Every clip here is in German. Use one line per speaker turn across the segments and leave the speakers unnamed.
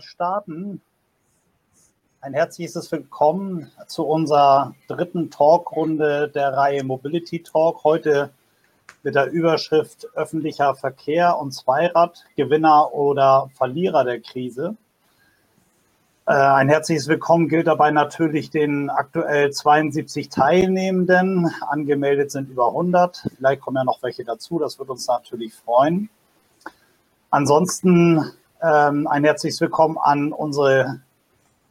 starten. Ein herzliches Willkommen zu unserer dritten Talkrunde der Reihe Mobility Talk. Heute mit der Überschrift öffentlicher Verkehr und Zweirad, Gewinner oder Verlierer der Krise. Äh, ein herzliches Willkommen gilt dabei natürlich den aktuell 72 Teilnehmenden. Angemeldet sind über 100. Vielleicht kommen ja noch welche dazu. Das wird uns natürlich freuen. Ansonsten ähm, ein herzliches Willkommen an unsere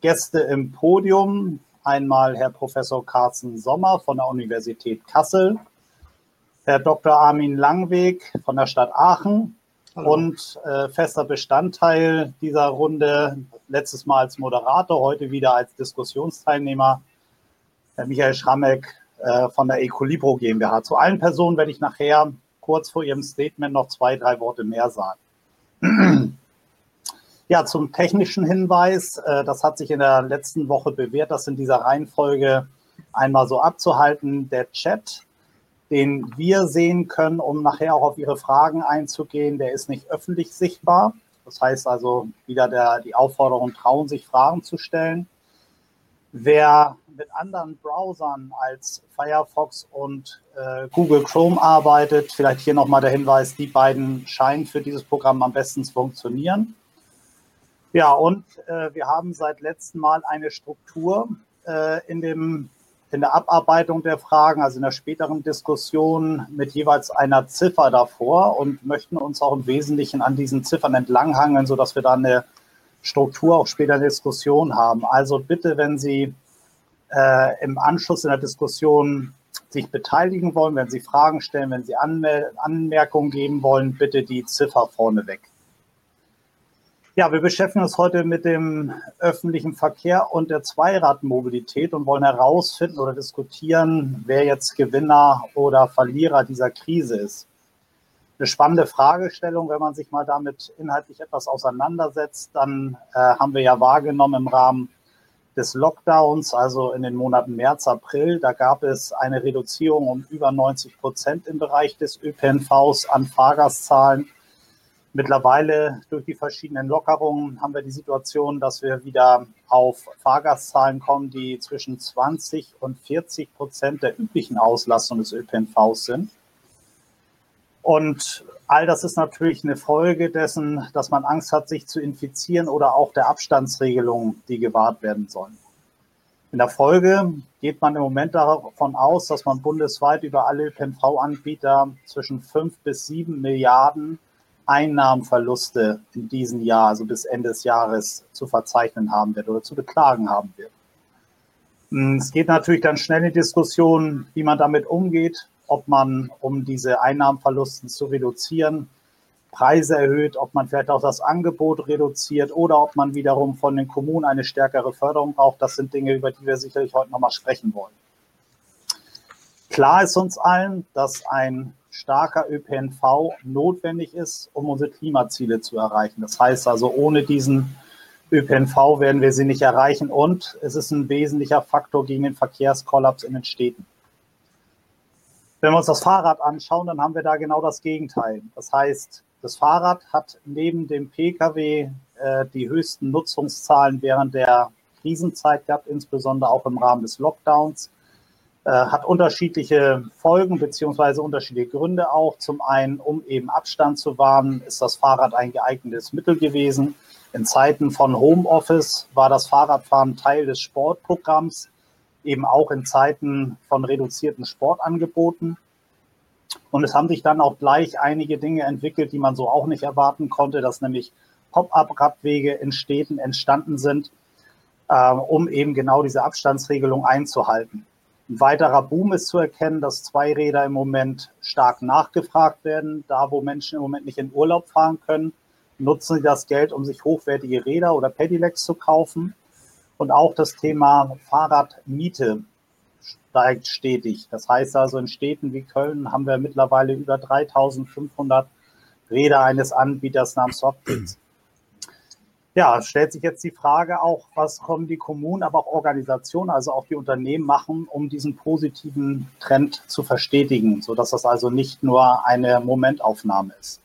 Gäste im Podium. Einmal Herr Professor Carsten Sommer von der Universität Kassel, Herr Dr. Armin Langweg von der Stadt Aachen Hallo. und äh, fester Bestandteil dieser Runde, letztes Mal als Moderator, heute wieder als Diskussionsteilnehmer, Herr Michael Schrammeck äh, von der Ecolibro GmbH. Zu allen Personen werde ich nachher kurz vor Ihrem Statement noch zwei, drei Worte mehr sagen. Ja, zum technischen Hinweis, äh, das hat sich in der letzten Woche bewährt, das in dieser Reihenfolge einmal so abzuhalten. Der Chat, den wir sehen können, um nachher auch auf Ihre Fragen einzugehen, der ist nicht öffentlich sichtbar. Das heißt also wieder der, die Aufforderung, trauen sich Fragen zu stellen. Wer mit anderen Browsern als Firefox und äh, Google Chrome arbeitet, vielleicht hier nochmal der Hinweis, die beiden scheinen für dieses Programm am besten zu funktionieren. Ja, und äh, wir haben seit letztem Mal eine Struktur äh, in, dem, in der Abarbeitung der Fragen, also in der späteren Diskussion mit jeweils einer Ziffer davor und möchten uns auch im Wesentlichen an diesen Ziffern entlanghangeln, sodass wir dann eine Struktur auch später in der Diskussion haben. Also bitte, wenn Sie äh, im Anschluss in der Diskussion sich beteiligen wollen, wenn Sie Fragen stellen, wenn Sie Anmer Anmerkungen geben wollen, bitte die Ziffer vorneweg. Ja, wir beschäftigen uns heute mit dem öffentlichen Verkehr und der Zweiradmobilität und wollen herausfinden oder diskutieren, wer jetzt Gewinner oder Verlierer dieser Krise ist. Eine spannende Fragestellung, wenn man sich mal damit inhaltlich etwas auseinandersetzt, dann äh, haben wir ja wahrgenommen im Rahmen des Lockdowns, also in den Monaten März, April, da gab es eine Reduzierung um über 90 Prozent im Bereich des ÖPNVs an Fahrgastzahlen Mittlerweile durch die verschiedenen Lockerungen haben wir die Situation, dass wir wieder auf Fahrgastzahlen kommen, die zwischen 20 und 40 Prozent der üblichen Auslastung des ÖPNVs sind. Und all das ist natürlich eine Folge dessen, dass man Angst hat, sich zu infizieren oder auch der Abstandsregelungen, die gewahrt werden sollen. In der Folge geht man im Moment davon aus, dass man bundesweit über alle ÖPNV-Anbieter zwischen 5 bis 7 Milliarden Einnahmenverluste in diesem Jahr, also bis Ende des Jahres, zu verzeichnen haben wird oder zu beklagen haben wird. Hm, es geht natürlich dann schnell in die Diskussion, wie man damit umgeht, ob man, um diese Einnahmenverluste zu reduzieren, Preise erhöht, ob man vielleicht auch das Angebot reduziert oder ob man wiederum von den Kommunen eine stärkere Förderung braucht. Das sind Dinge, über die wir sicherlich heute nochmal sprechen wollen. Klar ist uns allen, dass ein starker ÖPNV notwendig ist, um unsere Klimaziele zu erreichen. Das heißt also, ohne diesen ÖPNV werden wir sie nicht erreichen und es ist ein wesentlicher Faktor gegen den Verkehrskollaps in den Städten. Wenn wir uns das Fahrrad anschauen, dann haben wir da genau das Gegenteil. Das heißt, das Fahrrad hat neben dem Pkw äh, die höchsten Nutzungszahlen während der Krisenzeit gehabt, insbesondere auch im Rahmen des Lockdowns. Äh, hat unterschiedliche Folgen beziehungsweise unterschiedliche Gründe auch. Zum einen, um eben Abstand zu wahren, ist das Fahrrad ein geeignetes Mittel gewesen. In Zeiten von Homeoffice war das Fahrradfahren Teil des Sportprogramms, eben auch in Zeiten von reduzierten Sportangeboten. Und es haben sich dann auch gleich einige Dinge entwickelt, die man so auch nicht erwarten konnte, dass nämlich Pop-up-Radwege in Städten entstanden sind, äh, um eben genau diese Abstandsregelung einzuhalten. Ein weiterer Boom ist zu erkennen, dass Zweiräder im Moment stark nachgefragt werden. Da, wo Menschen im Moment nicht in Urlaub fahren können, nutzen sie das Geld, um sich hochwertige Räder oder Pedelecs zu kaufen. Und auch das Thema Fahrradmiete steigt stetig. Das heißt also, in Städten wie Köln haben wir mittlerweile über 3500 Räder eines Anbieters namens Softkids. Ja, stellt sich jetzt die Frage auch, was kommen die Kommunen, aber auch Organisationen, also auch die Unternehmen machen, um diesen positiven Trend zu verstetigen, sodass das also nicht nur eine Momentaufnahme ist.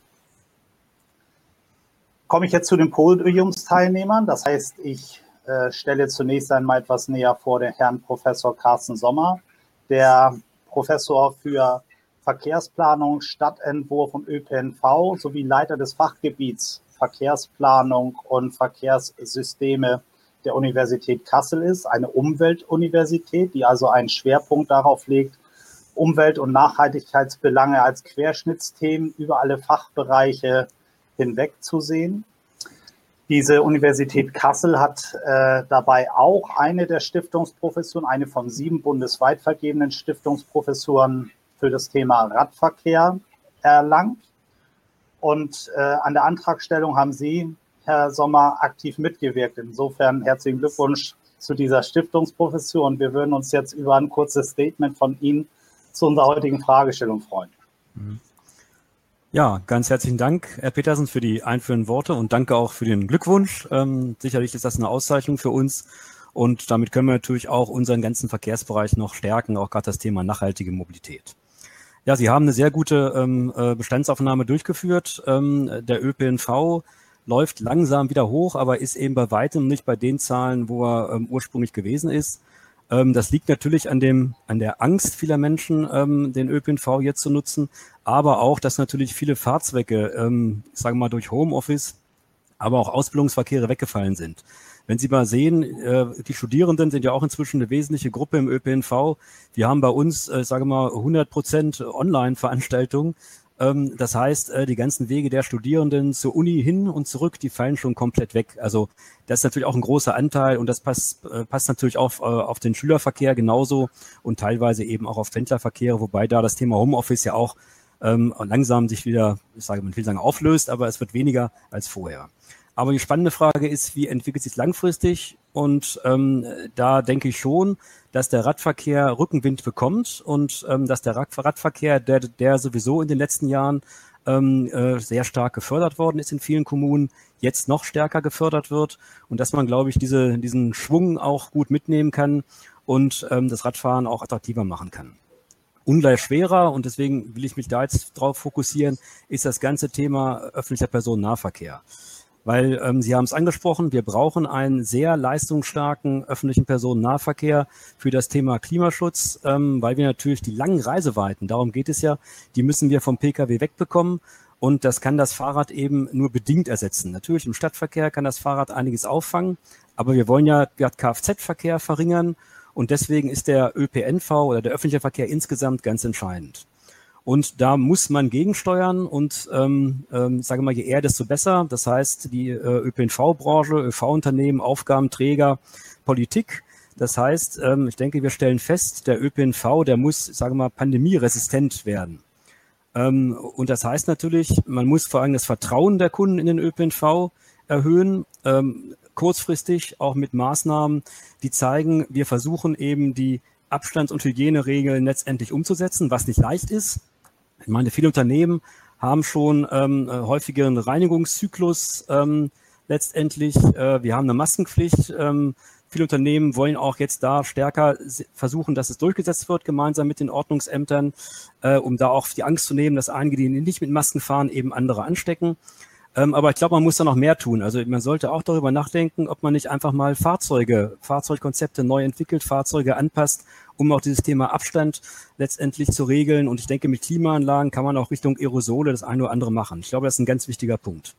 komme ich jetzt zu den Podiumsteilnehmern. Das heißt, ich äh, stelle zunächst einmal etwas näher vor den Herrn Professor Carsten Sommer, der Professor für Verkehrsplanung, Stadtentwurf und ÖPNV sowie Leiter des Fachgebiets Verkehrsplanung und Verkehrssysteme der Universität Kassel ist, eine Umweltuniversität, die also einen Schwerpunkt darauf legt, Umwelt- und Nachhaltigkeitsbelange als Querschnittsthemen über alle Fachbereiche hinweg zu sehen. Diese Universität Kassel hat äh, dabei auch eine der Stiftungsprofessuren, eine von sieben bundesweit vergebenen Stiftungsprofessuren für das Thema Radverkehr erlangt. Und äh, an der Antragstellung haben Sie, Herr Sommer, aktiv mitgewirkt. Insofern herzlichen Glückwunsch zu dieser Stiftungsprofessur und wir würden uns jetzt über ein kurzes Statement von Ihnen zu unserer heutigen Fragestellung freuen.
Mhm. Ja, ganz herzlichen Dank, Herr Petersen, für die einführenden Worte und danke auch für den Glückwunsch. Ähm, sicherlich ist das eine Auszeichnung für uns und damit können wir natürlich auch unseren ganzen Verkehrsbereich noch stärken, auch gerade das Thema nachhaltige Mobilität. Ja, Sie haben eine sehr gute ähm, äh, Bestandsaufnahme durchgeführt. Ähm, der ÖPNV läuft langsam wieder hoch, aber ist eben bei weitem nicht bei den Zahlen, wo er ähm, ursprünglich gewesen ist. Ähm, das liegt natürlich an dem, an der Angst vieler Menschen, ähm, den ÖPNV jetzt zu nutzen, aber auch, dass natürlich viele Fahrzwecke, ähm, sagen wir mal durch Homeoffice, aber auch Ausbildungsverkehre weggefallen sind. Wenn Sie mal sehen, äh, die Studierenden sind ja auch inzwischen eine wesentliche Gruppe im ÖPNV. Wir haben bei uns, äh, sage mal, 100 Prozent Online-Veranstaltungen. Ähm, das heißt, äh, die ganzen Wege der Studierenden zur Uni hin und zurück, die fallen schon komplett weg. Also das ist natürlich auch ein großer Anteil und das passt, äh, passt natürlich auf, äh, auf den Schülerverkehr genauso und teilweise eben auch auf Pendlerverkehre, wobei da das Thema Homeoffice ja auch ähm, langsam sich wieder, ich sage, man will sagen, auflöst, aber es wird weniger als vorher. Aber die spannende Frage ist, wie entwickelt sich langfristig? Und ähm, da denke ich schon, dass der Radverkehr Rückenwind bekommt und ähm, dass der Radverkehr, der, der sowieso in den letzten Jahren ähm, äh, sehr stark gefördert worden ist in vielen Kommunen, jetzt noch stärker gefördert wird und dass man, glaube ich, diese, diesen Schwung auch gut mitnehmen kann und ähm, das Radfahren auch attraktiver machen kann. Ungleich schwerer und deswegen will ich mich da jetzt drauf fokussieren, ist das ganze Thema öffentlicher Personennahverkehr. Weil ähm, Sie haben es angesprochen, wir brauchen einen sehr leistungsstarken öffentlichen Personennahverkehr für das Thema Klimaschutz, ähm, weil wir natürlich die langen Reiseweiten, darum geht es ja, die müssen wir vom Pkw wegbekommen. Und das kann das Fahrrad eben nur bedingt ersetzen. Natürlich im Stadtverkehr kann das Fahrrad einiges auffangen, aber wir wollen ja Kfz-Verkehr verringern und deswegen ist der ÖPNV oder der öffentliche Verkehr insgesamt ganz entscheidend. Und da muss man gegensteuern und ähm, ähm, sage mal, je eher, desto besser. Das heißt, die äh, ÖPNV-Branche, ÖV-Unternehmen, Aufgabenträger, Politik. Das heißt, ähm, ich denke, wir stellen fest, der ÖPNV, der muss, sage mal, pandemieresistent werden. Ähm, und das heißt natürlich, man muss vor allem das Vertrauen der Kunden in den ÖPNV erhöhen, ähm, kurzfristig auch mit Maßnahmen, die zeigen, wir versuchen eben die Abstands- und Hygieneregeln letztendlich umzusetzen, was nicht leicht ist. Ich meine, viele Unternehmen haben schon ähm, äh, häufigeren Reinigungszyklus ähm, letztendlich. Äh, wir haben eine Maskenpflicht. Ähm, viele Unternehmen wollen auch jetzt da stärker versuchen, dass es durchgesetzt wird, gemeinsam mit den Ordnungsämtern, äh, um da auch die Angst zu nehmen, dass einige, die nicht mit Masken fahren, eben andere anstecken. Ähm, aber ich glaube, man muss da noch mehr tun. Also man sollte auch darüber nachdenken, ob man nicht einfach mal Fahrzeuge, Fahrzeugkonzepte neu entwickelt, Fahrzeuge anpasst, um auch dieses Thema Abstand letztendlich zu regeln. Und ich denke, mit Klimaanlagen kann man auch Richtung Aerosole das eine oder andere machen. Ich glaube, das ist ein ganz wichtiger Punkt.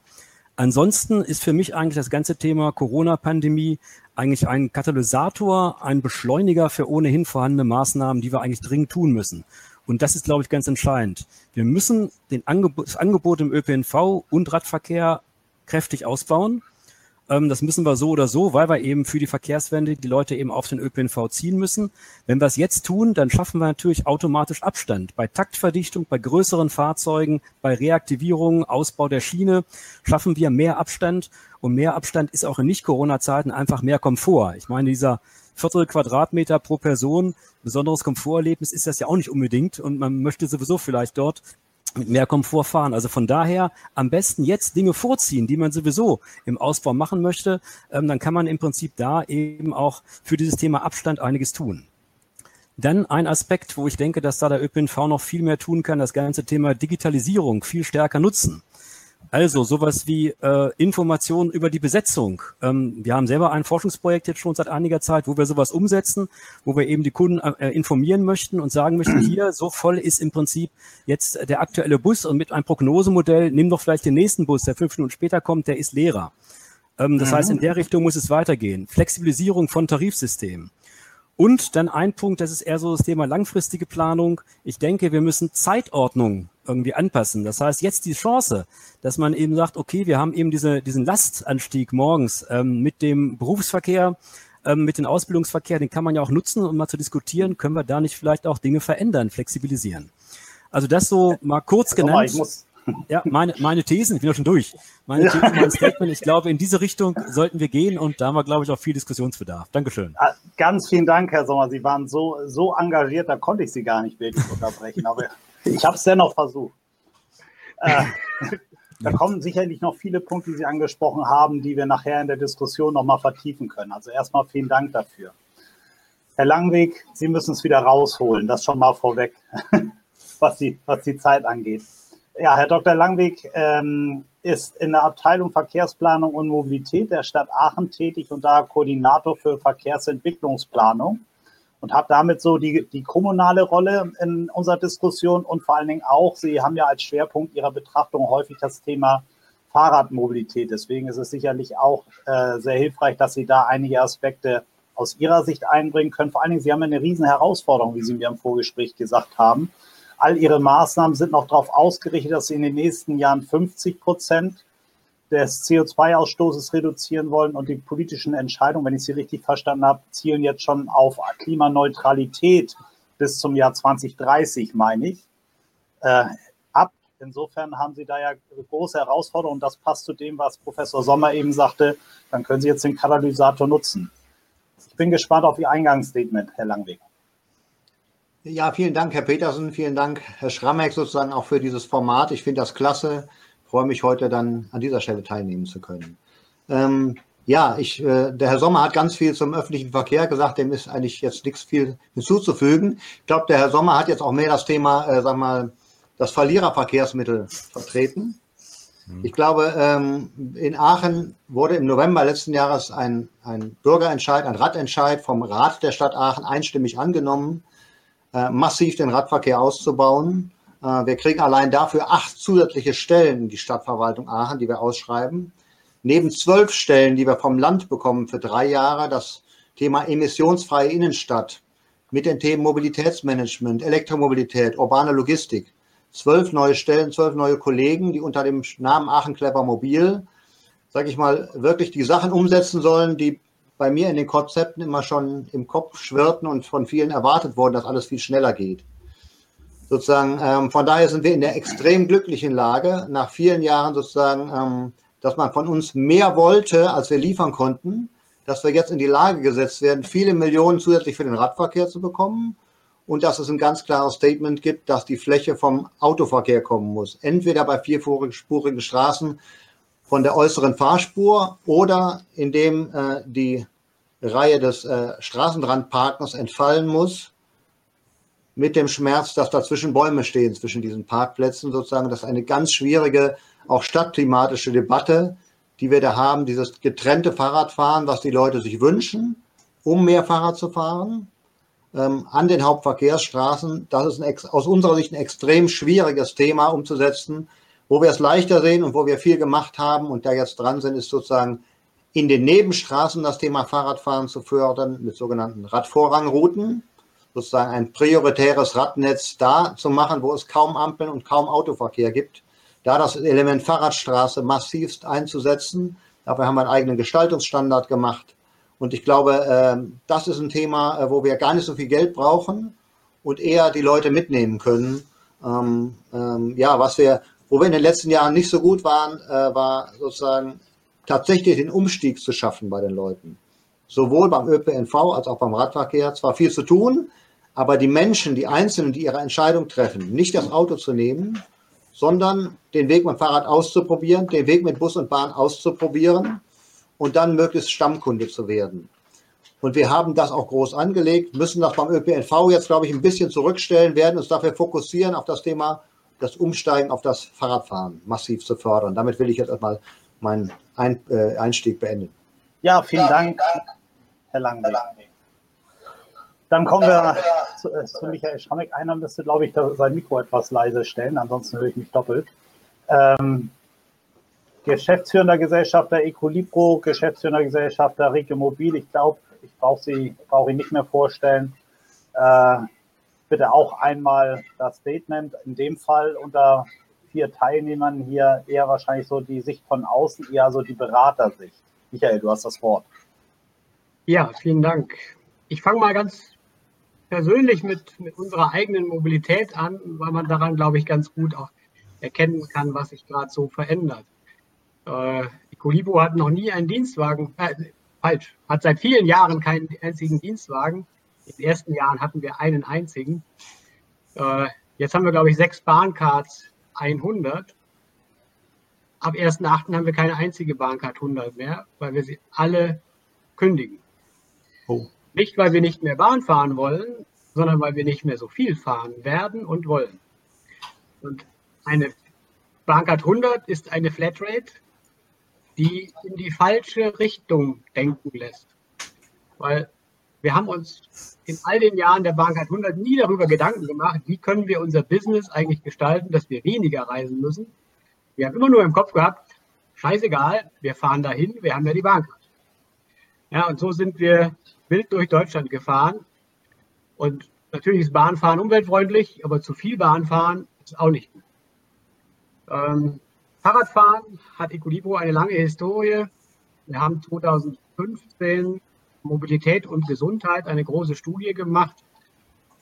Ansonsten ist für mich eigentlich das ganze Thema Corona-Pandemie eigentlich ein Katalysator, ein Beschleuniger für ohnehin vorhandene Maßnahmen, die wir eigentlich dringend tun müssen. Und das ist, glaube ich, ganz entscheidend. Wir müssen den Angebot, das Angebot im ÖPNV und Radverkehr kräftig ausbauen. Ähm, das müssen wir so oder so, weil wir eben für die Verkehrswende die Leute eben auf den ÖPNV ziehen müssen. Wenn wir es jetzt tun, dann schaffen wir natürlich automatisch Abstand. Bei Taktverdichtung, bei größeren Fahrzeugen, bei Reaktivierung, Ausbau der Schiene schaffen wir mehr Abstand. Und mehr Abstand ist auch in Nicht-Corona-Zeiten einfach mehr Komfort. Ich meine, dieser Viertel Quadratmeter pro Person, besonderes Komforterlebnis ist das ja auch nicht unbedingt. Und man möchte sowieso vielleicht dort mit mehr Komfort fahren. Also von daher am besten jetzt Dinge vorziehen, die man sowieso im Ausbau machen möchte. Ähm, dann kann man im Prinzip da eben auch für dieses Thema Abstand einiges tun. Dann ein Aspekt, wo ich denke, dass da der ÖPNV noch viel mehr tun kann, das ganze Thema Digitalisierung viel stärker nutzen. Also sowas wie äh, Informationen über die Besetzung. Ähm, wir haben selber ein Forschungsprojekt jetzt schon seit einiger Zeit, wo wir sowas umsetzen, wo wir eben die Kunden äh, informieren möchten und sagen möchten, hier, so voll ist im Prinzip jetzt der aktuelle Bus und mit einem Prognosemodell, nimm doch vielleicht den nächsten Bus, der fünf Minuten später kommt, der ist leerer. Ähm, das mhm. heißt, in der Richtung muss es weitergehen. Flexibilisierung von Tarifsystemen. Und dann ein Punkt, das ist eher so das Thema langfristige Planung. Ich denke, wir müssen Zeitordnung irgendwie anpassen. Das heißt, jetzt die Chance, dass man eben sagt, okay, wir haben eben diese, diesen Lastanstieg morgens ähm, mit dem Berufsverkehr, ähm, mit dem Ausbildungsverkehr, den kann man ja auch nutzen, um mal zu diskutieren, können wir da nicht vielleicht auch Dinge verändern, flexibilisieren. Also das so mal kurz genannt. Mal, ja, meine, meine Thesen, ich bin ja schon durch. Meine ja. Thesen, mein Statement, ich glaube, in diese Richtung sollten wir gehen und da haben wir, glaube ich, auch viel Diskussionsbedarf. Dankeschön.
Ah, ganz vielen Dank, Herr Sommer. Sie waren so, so engagiert, da konnte ich Sie gar nicht wirklich unterbrechen, aber ich habe es dennoch versucht. Äh, da kommen sicherlich noch viele Punkte, die Sie angesprochen haben, die wir nachher in der Diskussion nochmal vertiefen können. Also erstmal vielen Dank dafür. Herr Langweg, Sie müssen es wieder rausholen, das schon mal vorweg, was die, was die Zeit angeht. Ja, Herr Dr. Langweg ähm, ist in der Abteilung Verkehrsplanung und Mobilität der Stadt Aachen tätig und da Koordinator für Verkehrsentwicklungsplanung und hat damit so die, die kommunale Rolle in unserer Diskussion und vor allen Dingen auch, Sie haben ja als Schwerpunkt Ihrer Betrachtung häufig das Thema Fahrradmobilität. Deswegen ist es sicherlich auch äh, sehr hilfreich, dass Sie da einige Aspekte aus Ihrer Sicht einbringen können. Vor allen Dingen, Sie haben eine riesen Herausforderung, wie Sie mir im Vorgespräch gesagt haben all ihre Maßnahmen sind noch darauf ausgerichtet, dass sie in den nächsten Jahren 50 Prozent des CO2-Ausstoßes reduzieren wollen und die politischen Entscheidungen, wenn ich sie richtig verstanden habe, zielen jetzt schon auf Klimaneutralität bis zum Jahr 2030, meine ich, äh, ab. Insofern haben Sie da ja große Herausforderungen. Das passt zu dem, was Professor Sommer eben sagte. Dann können Sie jetzt den Katalysator nutzen. Ich bin gespannt auf Ihr Eingangsstatement, Herr Langweg.
Ja, vielen Dank, Herr Petersen. Vielen Dank, Herr Schrammeck, sozusagen auch für dieses Format. Ich finde das klasse. Ich freue mich heute dann an dieser Stelle teilnehmen zu können. Ähm, ja, ich, äh, der Herr Sommer hat ganz viel zum öffentlichen Verkehr gesagt. Dem ist eigentlich jetzt nichts viel hinzuzufügen. Ich glaube, der Herr Sommer hat jetzt auch mehr das Thema, äh, sag mal, das Verliererverkehrsmittel vertreten. Mhm. Ich glaube, ähm, in Aachen wurde im November letzten Jahres ein, ein Bürgerentscheid, ein Radentscheid vom Rat der Stadt Aachen einstimmig angenommen äh, massiv den Radverkehr auszubauen. Äh, wir kriegen allein dafür acht zusätzliche Stellen die Stadtverwaltung Aachen, die wir ausschreiben. Neben zwölf Stellen, die wir vom Land bekommen für drei Jahre, das Thema emissionsfreie Innenstadt mit den Themen Mobilitätsmanagement, Elektromobilität, urbane Logistik. Zwölf neue Stellen, zwölf neue Kollegen, die unter dem Namen Aachen Clever Mobil, sage ich mal, wirklich die Sachen umsetzen sollen, die bei mir in den Konzepten immer schon im Kopf schwirrten und von vielen erwartet wurden, dass alles viel schneller geht. Sozusagen, ähm, von daher sind wir in der extrem glücklichen Lage, nach vielen Jahren sozusagen, ähm, dass man von uns mehr wollte, als wir liefern konnten, dass wir jetzt in die Lage gesetzt werden, viele Millionen zusätzlich für den Radverkehr zu bekommen und dass es ein ganz klares Statement gibt, dass die Fläche vom Autoverkehr kommen muss. Entweder bei vierspurigen Straßen von der äußeren Fahrspur oder indem äh, die Reihe des äh, Straßenrandparkens entfallen muss, mit dem Schmerz, dass dazwischen Bäume stehen, zwischen diesen Parkplätzen sozusagen. Das ist eine ganz schwierige, auch stadtklimatische Debatte, die wir da haben, dieses getrennte Fahrradfahren, was die Leute sich wünschen, um mehr Fahrrad zu fahren, ähm, an den Hauptverkehrsstraßen. Das ist ein, aus unserer Sicht ein extrem schwieriges Thema umzusetzen. Wo wir es leichter sehen und wo wir viel gemacht haben und da jetzt dran sind, ist sozusagen in den Nebenstraßen das Thema Fahrradfahren zu fördern mit sogenannten Radvorrangrouten, sozusagen ein prioritäres Radnetz da zu machen, wo es kaum Ampeln und kaum Autoverkehr gibt, da das Element Fahrradstraße massivst einzusetzen. Dafür haben wir einen eigenen Gestaltungsstandard gemacht. Und ich glaube, ähm, das ist ein Thema, äh, wo wir gar nicht so viel Geld brauchen und eher die Leute mitnehmen können. Ähm, ähm, ja, was wir, wo wir in den letzten Jahren nicht so gut waren, äh, war sozusagen tatsächlich den Umstieg zu schaffen bei den Leuten. Sowohl beim ÖPNV als auch beim Radverkehr. Zwar viel zu tun, aber die Menschen, die Einzelnen, die ihre Entscheidung treffen, nicht das Auto zu nehmen, sondern den Weg mit dem Fahrrad auszuprobieren, den Weg mit Bus und Bahn auszuprobieren und dann möglichst Stammkunde zu werden. Und wir haben das auch groß angelegt, müssen das beim ÖPNV jetzt, glaube ich, ein bisschen zurückstellen, werden uns dafür fokussieren auf das Thema das Umsteigen auf das Fahrradfahren massiv zu fördern. Damit will ich jetzt erstmal meinen Ein äh, Einstieg beenden.
Ja, vielen Dank, Herr Lange. Dann kommen wir zu, äh, zu Michael Schrammeck. Einer müsste, glaube ich, sein Mikro etwas leise stellen, ansonsten höre ich mich doppelt. Ähm, Geschäftsführender Gesellschafter Ecolibro, Geschäftsführender Gesellschafter Regio Mobil. Ich glaube, ich brauche Sie, brauche ihn nicht mehr vorstellen. Äh, bitte auch einmal das Statement. In dem Fall unter vier Teilnehmern hier eher wahrscheinlich so die Sicht von außen, eher so die Beratersicht. Michael, du hast das Wort.
Ja, vielen Dank. Ich fange mal ganz persönlich mit, mit unserer eigenen Mobilität an, weil man daran, glaube ich, ganz gut auch erkennen kann, was sich gerade so verändert. Äh, Colibro hat noch nie einen Dienstwagen, äh, falsch, hat seit vielen Jahren keinen einzigen Dienstwagen. In den ersten Jahren hatten wir einen einzigen. Äh, jetzt haben wir, glaube ich, sechs Bahncards 100. Ab 1.8. haben wir keine einzige Bahncard 100 mehr, weil wir sie alle kündigen. Oh. Nicht, weil wir nicht mehr Bahn fahren wollen, sondern weil wir nicht mehr so viel fahren werden und wollen. Und eine Bahncard 100 ist eine Flatrate, die in die falsche Richtung denken lässt. Weil wir haben uns in all den Jahren der Bank 100 nie darüber Gedanken gemacht, wie können wir unser Business eigentlich gestalten, dass wir weniger reisen müssen. Wir haben immer nur im Kopf gehabt, scheißegal, wir fahren dahin, wir haben ja die Bahn. Ja, und so sind wir wild durch Deutschland gefahren. Und natürlich ist Bahnfahren umweltfreundlich, aber zu viel Bahnfahren ist auch nicht gut. Ähm, Fahrradfahren hat Ecolibro eine lange Historie. Wir haben 2015 Mobilität und Gesundheit eine große Studie gemacht,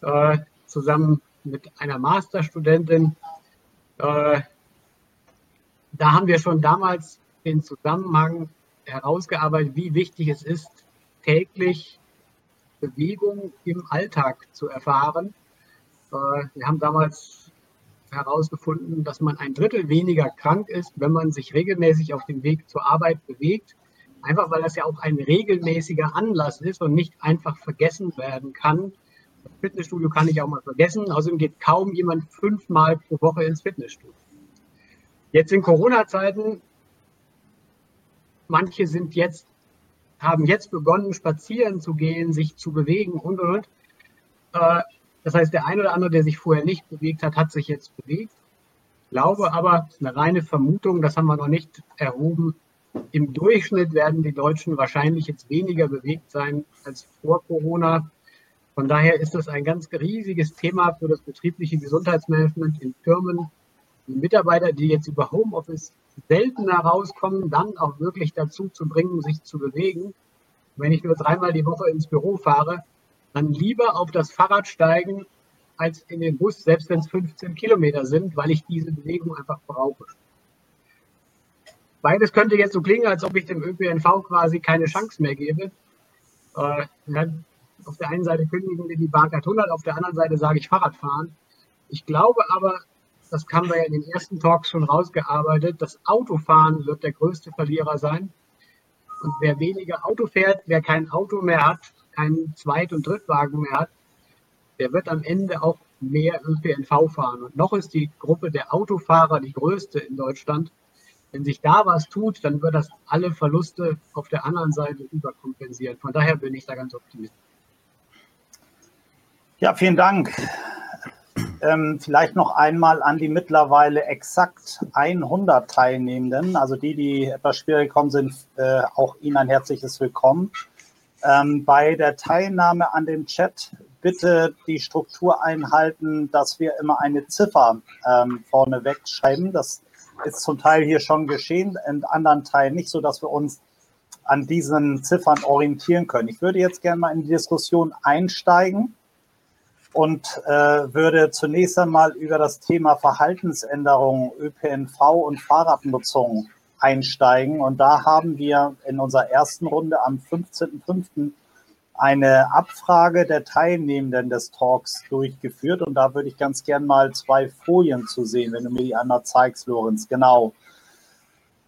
äh, zusammen mit einer Masterstudentin. Äh, da haben wir schon damals den Zusammenhang herausgearbeitet, wie wichtig es ist, täglich Bewegung im Alltag zu erfahren. Äh, wir haben damals herausgefunden, dass man ein Drittel weniger krank ist, wenn man sich regelmäßig auf dem Weg zur Arbeit bewegt. Einfach weil das ja auch ein regelmäßiger Anlass ist und nicht einfach vergessen werden kann. Das Fitnessstudio kann ich auch mal vergessen. Außerdem geht kaum jemand fünfmal pro Woche ins Fitnessstudio. Jetzt in Corona-Zeiten, manche sind jetzt, haben jetzt begonnen, spazieren zu gehen, sich zu bewegen und und und. Äh, das heißt, der eine oder andere, der sich vorher nicht bewegt hat, hat sich jetzt bewegt. Ich glaube aber, eine reine Vermutung, das haben wir noch nicht erhoben. Im Durchschnitt werden die Deutschen wahrscheinlich jetzt weniger bewegt sein als vor Corona. Von daher ist das ein ganz riesiges Thema für das betriebliche Gesundheitsmanagement in Firmen. Die Mitarbeiter, die jetzt über Homeoffice seltener rauskommen, dann auch wirklich dazu zu bringen, sich zu bewegen. Wenn ich nur dreimal die Woche ins Büro fahre, dann lieber auf das Fahrrad steigen als in den Bus, selbst wenn es 15 Kilometer sind, weil ich diese Bewegung einfach brauche. Beides könnte jetzt so klingen, als ob ich dem ÖPNV quasi keine Chance mehr gebe. Äh, auf der einen Seite kündigen wir die Bahncard 100, auf der anderen Seite sage ich Fahrradfahren. Ich glaube aber, das haben wir ja in den ersten Talks schon rausgearbeitet, das Autofahren wird der größte Verlierer sein. Und wer weniger Auto fährt, wer kein Auto mehr hat, keinen Zweit- und Drittwagen mehr hat, der wird am Ende auch mehr ÖPNV fahren. Und noch ist die Gruppe der Autofahrer die größte in Deutschland. Wenn sich da was tut, dann wird das alle Verluste auf der anderen Seite überkompensieren. Von daher bin ich da ganz optimistisch.
Ja, vielen Dank. Ähm, vielleicht noch einmal an die mittlerweile exakt 100 Teilnehmenden, also die, die etwas schwieriger gekommen sind, äh, auch Ihnen ein herzliches Willkommen. Ähm, bei der Teilnahme an dem Chat bitte die Struktur einhalten, dass wir immer eine Ziffer ähm, vorneweg schreiben. Das ist zum Teil hier schon geschehen, in anderen Teilen nicht, so dass wir uns an diesen Ziffern orientieren können. Ich würde jetzt gerne mal in die Diskussion einsteigen und äh, würde zunächst einmal über das Thema Verhaltensänderung, ÖPNV und Fahrradnutzung einsteigen. Und da haben wir in unserer ersten Runde am 15.05. eine Abfrage der Teilnehmenden des Talks durchgeführt. Und da würde ich ganz gern mal zwei Folien zu sehen, wenn du mir die einmal zeigst, Lorenz. Genau.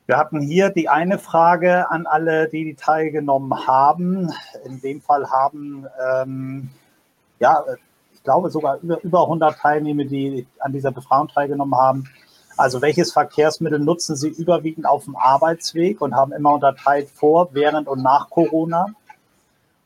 Wir hatten hier die eine Frage an alle, die, die teilgenommen haben. In dem Fall haben, ähm, ja, glaube sogar über, über 100 Teilnehmer, die an dieser Befragung teilgenommen haben. Also welches Verkehrsmittel nutzen Sie überwiegend auf dem Arbeitsweg und haben immer unterteilt vor, während und nach Corona.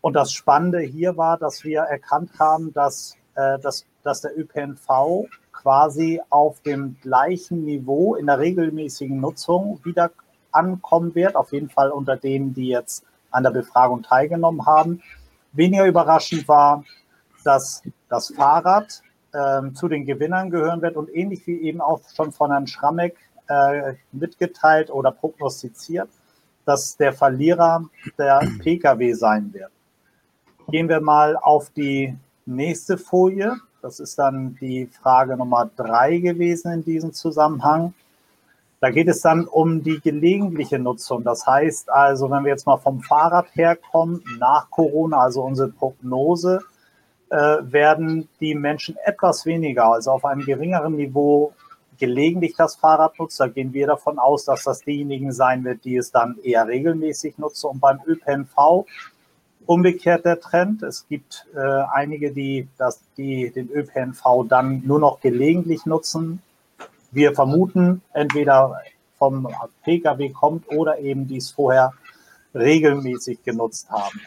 Und das Spannende hier war, dass wir erkannt haben, dass, äh, dass, dass der ÖPNV quasi auf dem gleichen Niveau in der regelmäßigen Nutzung wieder ankommen wird, auf jeden Fall unter denen, die jetzt an der Befragung teilgenommen haben. Weniger überraschend war, dass das Fahrrad äh, zu den Gewinnern gehören wird und ähnlich wie eben auch schon von Herrn Schrammeck äh, mitgeteilt oder prognostiziert, dass der Verlierer der Pkw sein wird. Gehen wir mal auf die nächste Folie. Das ist dann die Frage Nummer drei gewesen in diesem Zusammenhang. Da geht es dann um die gelegentliche Nutzung. Das heißt also, wenn wir jetzt mal vom Fahrrad herkommen, nach Corona, also unsere Prognose, werden die Menschen etwas weniger, also auf einem geringeren Niveau gelegentlich das Fahrrad nutzen. Da gehen wir davon aus, dass das diejenigen sein wird, die es dann eher regelmäßig nutzen. Und beim ÖPNV umgekehrt der Trend. Es gibt äh, einige, die, das, die den ÖPNV dann nur noch gelegentlich nutzen, wir vermuten, entweder vom Pkw kommt oder eben dies vorher regelmäßig genutzt haben.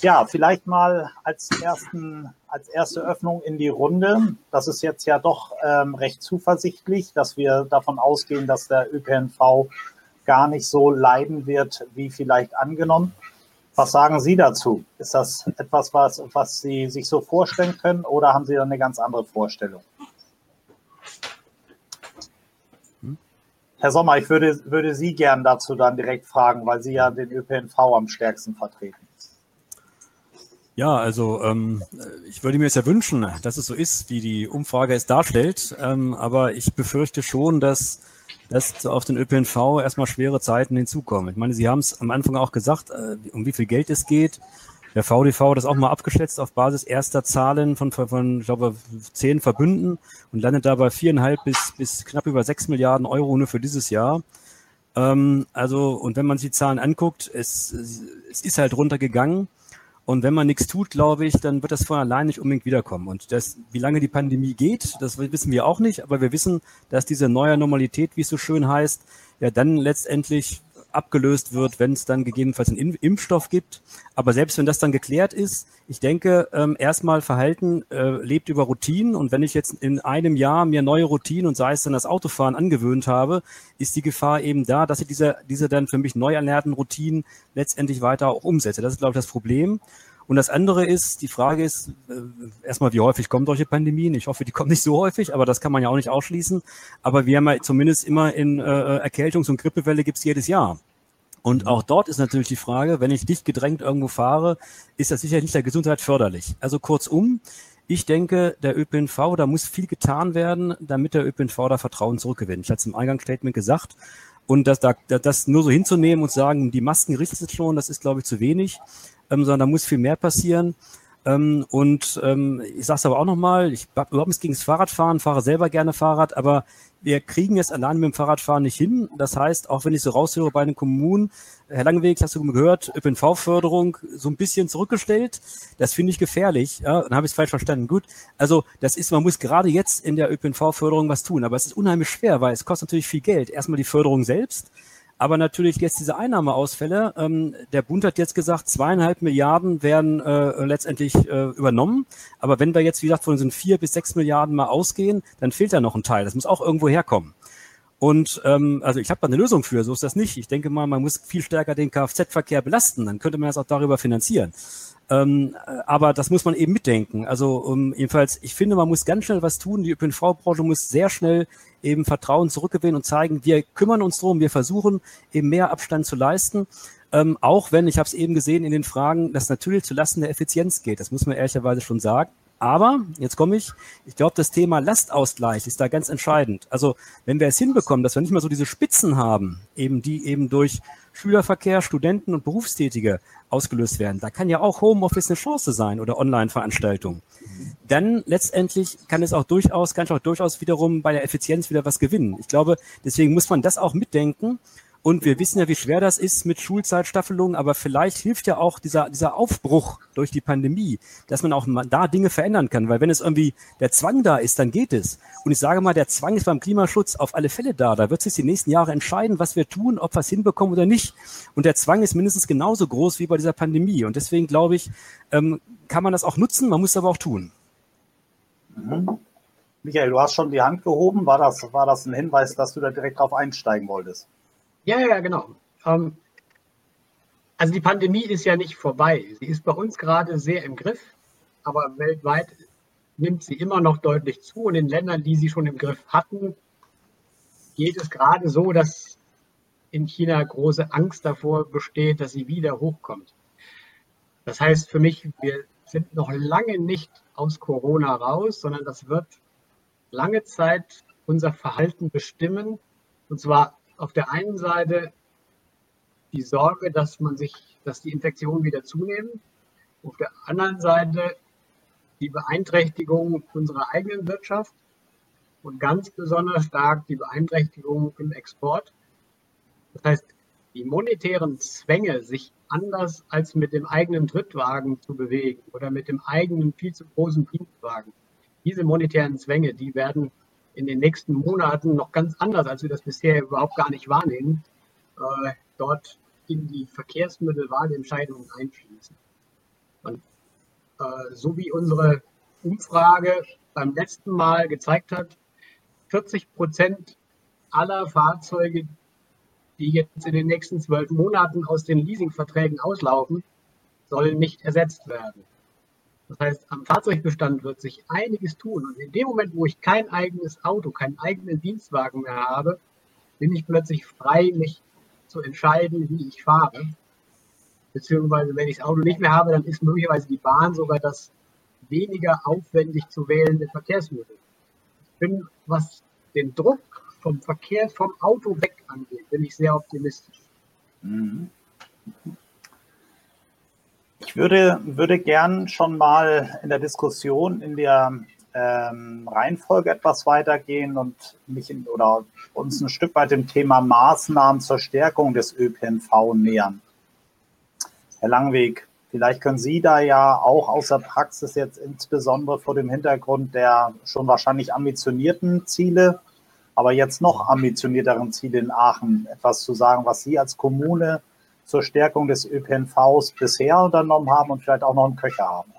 Ja, vielleicht mal als, ersten, als erste Öffnung in die Runde. Das ist jetzt ja doch ähm, recht zuversichtlich, dass wir davon ausgehen, dass der ÖPNV gar nicht so leiden wird, wie vielleicht angenommen. Was sagen Sie dazu? Ist das etwas, was, was Sie sich so vorstellen können oder haben Sie da eine ganz andere Vorstellung? Herr Sommer, ich würde, würde Sie gern dazu dann direkt fragen, weil Sie ja den ÖPNV am stärksten vertreten.
Ja, also ähm, ich würde mir es ja wünschen, dass es so ist, wie die Umfrage es darstellt. Ähm, aber ich befürchte schon, dass, dass auf den ÖPNV erstmal schwere Zeiten hinzukommen. Ich meine, Sie haben es am Anfang auch gesagt, äh, um wie viel Geld es geht. Der VDV hat das auch mal abgeschätzt auf Basis erster Zahlen von, von, von ich glaube, zehn Verbünden und landet dabei viereinhalb bis, bis knapp über sechs Milliarden Euro nur für dieses Jahr. Ähm, also, und wenn man sich die Zahlen anguckt, es, es ist halt runtergegangen. Und wenn man nichts tut, glaube ich, dann wird das von allein nicht unbedingt wiederkommen. Und das, wie lange die Pandemie geht, das wissen wir auch nicht. Aber wir wissen, dass diese neue Normalität, wie es so schön heißt, ja dann letztendlich abgelöst wird, wenn es dann gegebenenfalls einen Impfstoff gibt. Aber selbst wenn das dann geklärt ist, ich denke, ähm, erstmal Verhalten äh, lebt über Routinen. Und wenn ich jetzt in einem Jahr mir neue Routinen und sei es dann das Autofahren angewöhnt habe, ist die Gefahr eben da, dass ich diese, diese dann für mich neu erlernten Routinen letztendlich weiter auch umsetze. Das ist, glaube ich, das Problem. Und das andere ist, die Frage ist, äh, erstmal, wie häufig kommen solche Pandemien? Ich hoffe, die kommen nicht so häufig, aber das kann man ja auch nicht ausschließen. Aber wir haben ja zumindest immer in äh, Erkältungs- und Grippewelle gibt's jedes Jahr. Und auch dort ist natürlich die Frage, wenn ich dicht gedrängt irgendwo fahre, ist das sicher nicht der Gesundheit förderlich. Also kurzum, ich denke, der ÖPNV, da muss viel getan werden, damit der ÖPNV da Vertrauen zurückgewinnt. Ich hatte es im Eingangsstatement gesagt. Und das, da, das nur so hinzunehmen und sagen, die Masken richten sich schon, das ist, glaube ich, zu wenig ähm, sondern da muss viel mehr passieren. Ähm, und ähm, ich sage es aber auch nochmal, ich habe überhaupt nichts gegen das Fahrradfahren, fahre selber gerne Fahrrad, aber wir kriegen es allein mit dem Fahrradfahren nicht hin. Das heißt, auch wenn ich so raushöre bei den Kommunen, Herr Langeweg, hast du gehört, ÖPNV-Förderung so ein bisschen zurückgestellt. Das finde ich gefährlich. Ja, dann habe ich es falsch verstanden. Gut, also das ist, man muss gerade jetzt in der ÖPNV-Förderung was tun, aber es ist unheimlich schwer, weil es kostet natürlich viel Geld. Erstmal die Förderung selbst, aber natürlich jetzt diese Einnahmeausfälle. Ähm, der Bund hat jetzt gesagt, zweieinhalb Milliarden werden äh, letztendlich äh, übernommen. Aber wenn wir jetzt, wie gesagt, von diesen vier bis sechs Milliarden mal ausgehen, dann fehlt da noch ein Teil. Das muss auch irgendwo herkommen. Und ähm, also ich habe da eine Lösung für, so ist das nicht. Ich denke mal, man muss viel stärker den Kfz-Verkehr belasten, dann könnte man das auch darüber finanzieren. Ähm, aber das muss man eben mitdenken. Also um, jedenfalls, ich finde, man muss ganz schnell was tun. Die ÖPNV-Branche muss sehr schnell eben Vertrauen zurückgewinnen und zeigen, wir kümmern uns drum, wir versuchen eben mehr Abstand zu leisten. Ähm, auch wenn, ich habe es eben gesehen in den Fragen, das natürlich zu Lasten der Effizienz geht. Das muss man ehrlicherweise schon sagen. Aber, jetzt komme ich, ich glaube, das Thema Lastausgleich ist da ganz entscheidend. Also, wenn wir es hinbekommen, dass wir nicht mehr so diese Spitzen haben, eben die eben durch Schülerverkehr, Studenten und Berufstätige ausgelöst werden, da kann ja auch Homeoffice eine Chance sein oder Online-Veranstaltungen. Dann letztendlich kann es auch durchaus, kann ich auch durchaus wiederum bei der Effizienz wieder was gewinnen. Ich glaube, deswegen muss man das auch mitdenken Und wir wissen ja, wie schwer das ist mit Schulzeitstaffelungen, aber vielleicht hilft ja auch dieser, dieser Aufbruch durch die Pandemie, dass man auch da Dinge verändern kann. Weil wenn es irgendwie der Zwang da ist, dann geht es. Und ich sage mal, der Zwang ist beim Klimaschutz auf alle Fälle da. Da wird sich die nächsten Jahre entscheiden, was wir tun, ob wir es hinbekommen oder nicht. Und der Zwang ist mindestens genauso groß wie bei dieser Pandemie. Und deswegen glaube ich, ähm, kann man das auch nutzen, man muss es aber auch tun.
Mhm. Michael, du hast schon die Hand gehoben. War das, war das ein Hinweis, dass du da direkt drauf einsteigen wolltest?
Ja, ja, genau. Ähm, also die Pandemie ist ja nicht vorbei. Sie ist bei uns gerade sehr im Griff, aber weltweit nimmt sie immer noch deutlich zu. Und in Ländern, die sie schon im Griff hatten, geht es gerade so, dass in China große Angst davor besteht, dass sie wieder hochkommt. Das heißt für mich, wir sind noch lange nicht aus Corona raus, sondern das wird lange Zeit unser Verhalten bestimmen. Und zwar auf der einen Seite die Sorge, dass man sich, dass die Infektionen wieder zunehmen. Auf der anderen Seite die Beeinträchtigung unserer eigenen Wirtschaft und ganz besonders stark die Beeinträchtigung im Export. Das heißt, die monetären Zwänge, sich anders als mit dem eigenen Drittwagen zu bewegen oder mit dem eigenen viel zu großen Dienstwagen, diese monetären Zwänge, die werden in den nächsten Monaten noch ganz anders, als wir das bisher überhaupt gar nicht wahrnehmen, äh, dort in die Verkehrsmittelwahlentscheidungen einfließen. Und äh, so wie unsere Umfrage beim letzten Mal gezeigt hat, 40 Prozent aller Fahrzeuge, die jetzt in den nächsten zwölf Monaten aus den Leasingverträgen auslaufen, sollen nicht ersetzt werden. Das heißt, am Fahrzeugbestand wird sich einiges tun. Und in dem Moment, wo ich kein eigenes Auto, keinen eigenen Dienstwagen mehr habe, bin ich plötzlich frei, mich zu entscheiden, wie ich fahre. Beziehungsweise, wenn ich das Auto nicht mehr habe, dann ist möglicherweise die Bahn sogar das weniger aufwendig zu wählende Verkehrsmittel. Ich bin, was den Druck vom Verkehr, vom Auto weg angeht, bin ich sehr optimistisch. Mhm.
Würde, würde gern schon mal in der Diskussion in der ähm, Reihenfolge etwas weitergehen und mich in, oder uns ein Stück weit dem Thema Maßnahmen zur Stärkung des ÖPNV nähern. Herr Langweg, vielleicht können Sie da ja auch aus der Praxis jetzt insbesondere vor dem Hintergrund der schon wahrscheinlich ambitionierten Ziele, aber jetzt noch ambitionierteren Ziele in Aachen etwas zu sagen, was Sie als Kommune zur Stärkung des ÖPNVs bisher unternommen haben und vielleicht auch noch einen Köcher haben?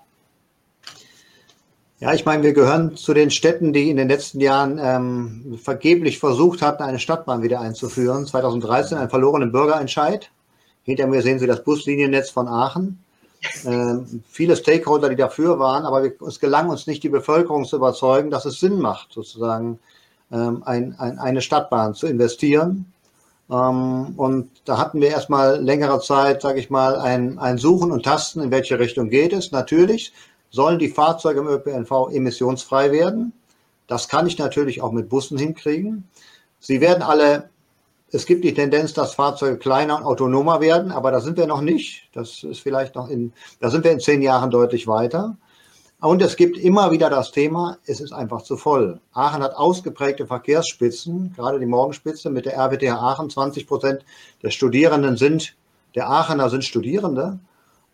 Ja, ich meine, wir gehören zu den Städten, die in den letzten Jahren ähm, vergeblich versucht hatten, eine Stadtbahn wieder einzuführen. 2013 ein verlorener Bürgerentscheid. Hinter mir sehen Sie das Busliniennetz von Aachen. Ähm, viele Stakeholder, die dafür waren, aber wir, es gelang uns nicht, die Bevölkerung zu überzeugen, dass es Sinn macht, sozusagen ähm, ein, ein, eine Stadtbahn zu investieren. Ähm, und da hatten wir erstmal längere Zeit, sage ich mal, ein, ein Suchen und Tasten, in welche Richtung geht es. Natürlich sollen die Fahrzeuge im ÖPNV emissionsfrei werden. Das kann ich natürlich auch mit Bussen hinkriegen. Sie werden alle, es gibt die Tendenz, dass Fahrzeuge kleiner und autonomer werden, aber da sind wir noch nicht. Das ist vielleicht noch in, da sind wir in zehn Jahren deutlich weiter. Und es gibt immer wieder das Thema, es ist einfach zu voll. Aachen hat ausgeprägte Verkehrsspitzen, gerade die Morgenspitze mit der RWTH Aachen. 20 Prozent der Studierenden sind, der Aachener sind Studierende.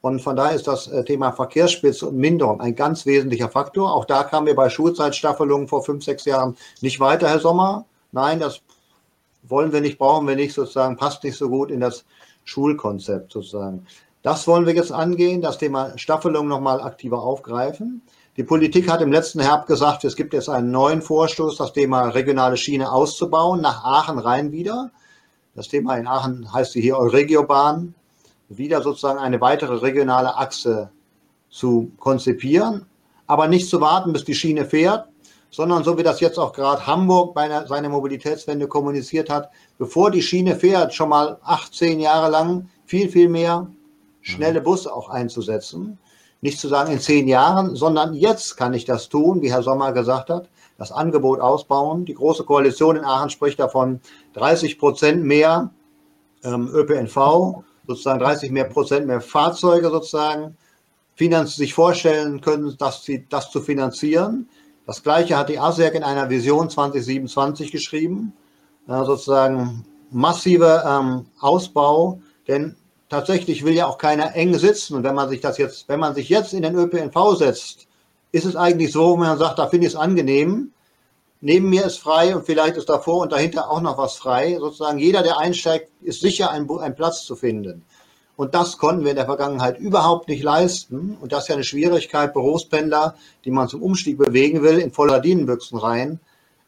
Und von daher ist das äh, Thema Verkehrsspitze und Minderung ein ganz wesentlicher Faktor. Auch da kamen wir bei Schulzeitstaffelungen vor fünf, sechs Jahren nicht weiter, Herr Sommer. Nein, das wollen wir nicht, brauchen wir nicht, sozusagen, passt nicht so gut in das Schulkonzept sozusagen. Das wollen wir jetzt angehen, das Thema Staffelung nochmal aktiver aufgreifen. Die Politik hat im letzten Herbst gesagt, es gibt jetzt einen neuen Vorstoß, das Thema regionale Schiene auszubauen, nach Aachen rein wieder. Das Thema in Aachen heißt sie hier Euregiobahn, wieder sozusagen eine weitere regionale Achse zu konzipieren, aber nicht zu warten, bis die Schiene fährt, sondern so wie das jetzt auch gerade Hamburg bei seiner Mobilitätswende kommuniziert hat, bevor die Schiene fährt, schon mal 18 Jahre lang viel, viel mehr schnelle Busse auch einzusetzen. Nicht zu sagen in zehn Jahren, sondern jetzt kann ich das tun, wie Herr Sommer gesagt hat, das Angebot ausbauen. Die Große Koalition in Aachen spricht davon 30 Prozent mehr ähm, ÖPNV, sozusagen 30 mehr Prozent mehr Fahrzeuge sozusagen, Finanz sich vorstellen können, das, das zu finanzieren. Das Gleiche hat die ASEC in einer Vision 2027 geschrieben, äh, sozusagen massive ähm, Ausbau, denn tatsächlich will ja auch keiner eng sitzen. Und wenn man sich das jetzt, wenn man sich jetzt in den ÖPNV setzt, ist es eigentlich so, wenn man sagt, da finde ich es angenehm, neben mir ist frei und vielleicht ist davor und dahinter auch noch was frei. Sozusagen jeder, der einsteigt, ist sicher ein, ein Platz zu finden. Und das konnten wir in der Vergangenheit überhaupt nicht leisten. Und das ist ja eine Schwierigkeit, Berufspendler, die man zum Umstieg bewegen will, in voller Dienenbüchsen rein.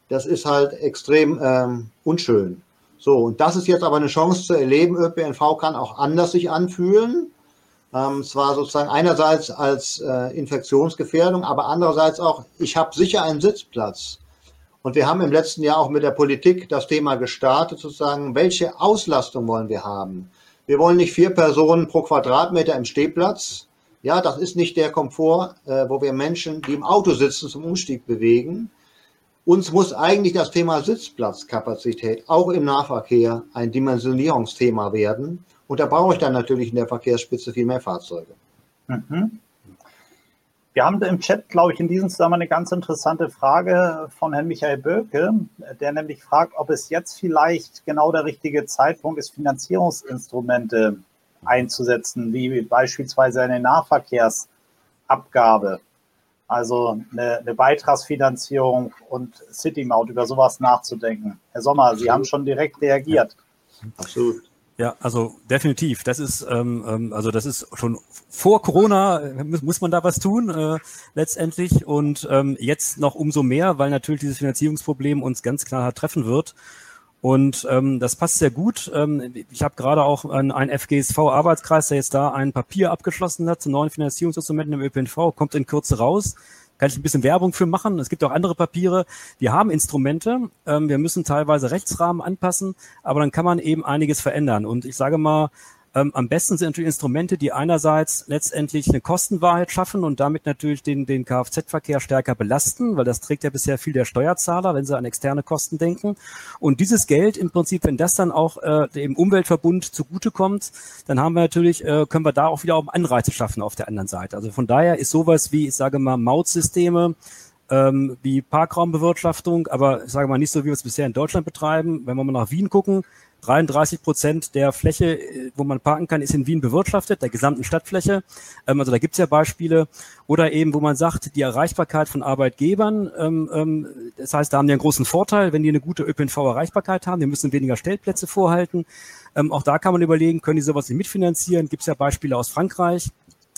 Das ist halt extrem ähm, unschön. So, und das ist jetzt aber eine Chance zu erleben. ÖPNV kann auch anders sich anfühlen. Ähm, zwar sozusagen einerseits als äh, Infektionsgefährdung, aber andererseits auch, ich habe sicher einen Sitzplatz. Und wir haben im letzten Jahr auch mit der Politik das Thema gestartet, sozusagen, welche Auslastung wollen wir haben? Wir wollen nicht vier Personen pro Quadratmeter im Stehplatz. Ja, das ist nicht der Komfort, äh, wo wir Menschen, die im Auto sitzen, zum Umstieg bewegen. Uns muss eigentlich das Thema Sitzplatzkapazität auch im Nahverkehr ein Dimensionierungsthema werden. Und da brauche ich dann natürlich in der Verkehrsspitze viel mehr Fahrzeuge. Mhm.
Wir haben im Chat, glaube ich, in diesem Zusammenhang eine ganz interessante Frage von Herrn Michael Böke, der nämlich fragt, ob es jetzt vielleicht genau der richtige Zeitpunkt ist, Finanzierungsinstrumente einzusetzen, wie beispielsweise eine Nahverkehrsabgabe, also eine, eine Beitragsfinanzierung und City-Maut, über sowas nachzudenken. Herr Sommer, Sie haben schon direkt reagiert.
Absolut. Ja, also definitiv. Das ist ähm, ähm, also das ist schon vor Corona äh, muss, muss man da was tun äh, letztendlich und ähm, jetzt noch umso mehr, weil natürlich dieses Finanzierungsproblem uns ganz klar treffen wird. Und ähm, das passt sehr gut. Ähm, ich habe gerade auch einen, einen FGSV-Arbeitskreis, der jetzt da ein Papier abgeschlossen hat zu neuen Finanzierungsinstrumenten im ÖPNV, kommt in Kürze raus kann ich ein bisschen Werbung für machen. Es gibt auch andere Papiere. Wir haben Instrumente. Ähm, wir müssen teilweise Rechtsrahmen anpassen, aber dann kann man eben einiges verändern. Und ich sage mal, ähm, am besten sind natürlich Instrumente, die einerseits letztendlich eine Kostenwahrheit schaffen und damit natürlich den, den Kfz-Verkehr stärker belasten, weil das trägt ja bisher viel der Steuerzahler, wenn sie an externe Kosten denken. Und dieses Geld im Prinzip, wenn das dann auch äh, dem Umweltverbund zugutekommt, dann haben wir natürlich, äh, können wir da auch wieder auch Anreize schaffen auf der anderen Seite. Also von daher ist sowas wie, ich sage mal, Mautsysteme, ähm, wie Parkraumbewirtschaftung, aber ich sage mal nicht so, wie wir es bisher in Deutschland betreiben. Wenn wir mal nach Wien gucken, 33 Prozent der Fläche, äh, wo man parken kann, ist in Wien bewirtschaftet, der gesamten Stadtfläche. Ähm, also da gibt's ja Beispiele. Oder eben, wo man sagt, die Erreichbarkeit von Arbeitgebern. Ähm, ähm, das heißt, da haben die einen großen Vorteil, wenn die eine gute ÖPNV-Erreichbarkeit haben. Die müssen weniger Stellplätze vorhalten. auch da kann man überlegen, können die sowas nicht mitfinanzieren? Gibt's ja Beispiele aus Frankreich.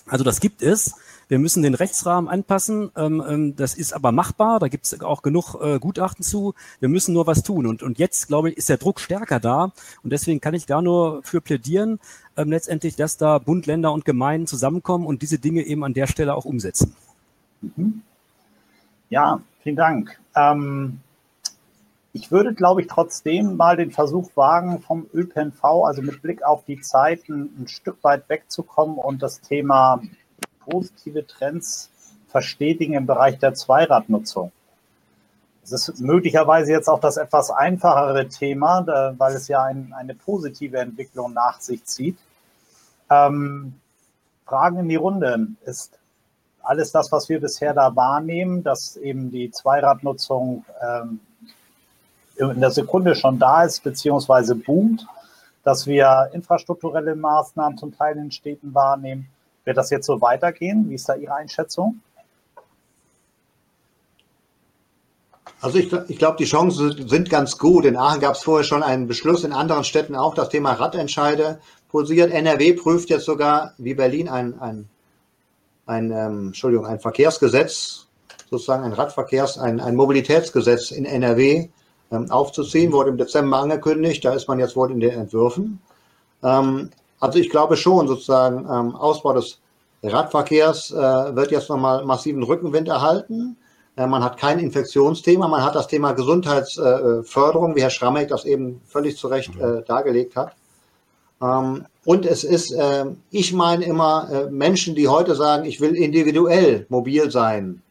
Also das gibt es. Wir müssen den Rechtsrahmen anpassen. Ähm, ähm, das ist aber machbar. Da gibt es auch genug äh, Gutachten zu. Wir müssen nur was tun. Und, jetzt, glaube ich, ist der Druck stärker da. Und deswegen kann ich da nur für plädieren, ähm, letztendlich, dass da Bund, Länder und Gemeinden zusammenkommen und diese Dinge eben an der Stelle auch umsetzen.
Mhm. Ja, vielen Dank. Ich würde, glaube ich, trotzdem mal den Versuch wagen, vom ÖPNV, also mit Blick auf die Zeiten, ein Stück weit wegzukommen und das Thema positive Trends verstetigen im Bereich der Zweiradnutzung. Das ist möglicherweise jetzt auch das etwas einfachere Thema, da, weil es ja ein, eine positive Entwicklung nach sich zieht. Ähm, Fragen in die Runde. Ist alles das, was wir bisher da wahrnehmen, dass eben die Zweiradnutzung ähm, in der Sekunde schon da ist, beziehungsweise boomt, dass wir infrastrukturelle Maßnahmen zum Teil in Städten wahrnehmen, wird das jetzt so weitergehen? Wie ist da Ihre Einschätzung?
Also ich, ich glaube, die Chancen sind ganz gut. In Aachen gab es vorher schon einen Beschluss, in anderen Städten auch das Thema Radentscheide posiert. NRW prüft jetzt sogar, wie Berlin, ein, ein, ein, ähm, Entschuldigung, ein Verkehrsgesetz, sozusagen ein Radverkehrs-, ein, ein Mobilitätsgesetz in NRW aufzuziehen, wurde im Dezember angekündigt. Da ist man jetzt wohl in den Entwürfen. Ähm, also ich glaube schon, sozusagen, ähm, Ausbau des Radverkehrs äh, wird jetzt nochmal massiven Rückenwind erhalten. Äh, man hat kein Infektionsthema, man hat das Thema Gesundheitsförderung, äh, wie Herr Schrammeck das eben völlig zu Recht äh, dargelegt hat. Ähm, und es ist, ich meine immer, Menschen, die heute sagen, ich will individuell mobil sein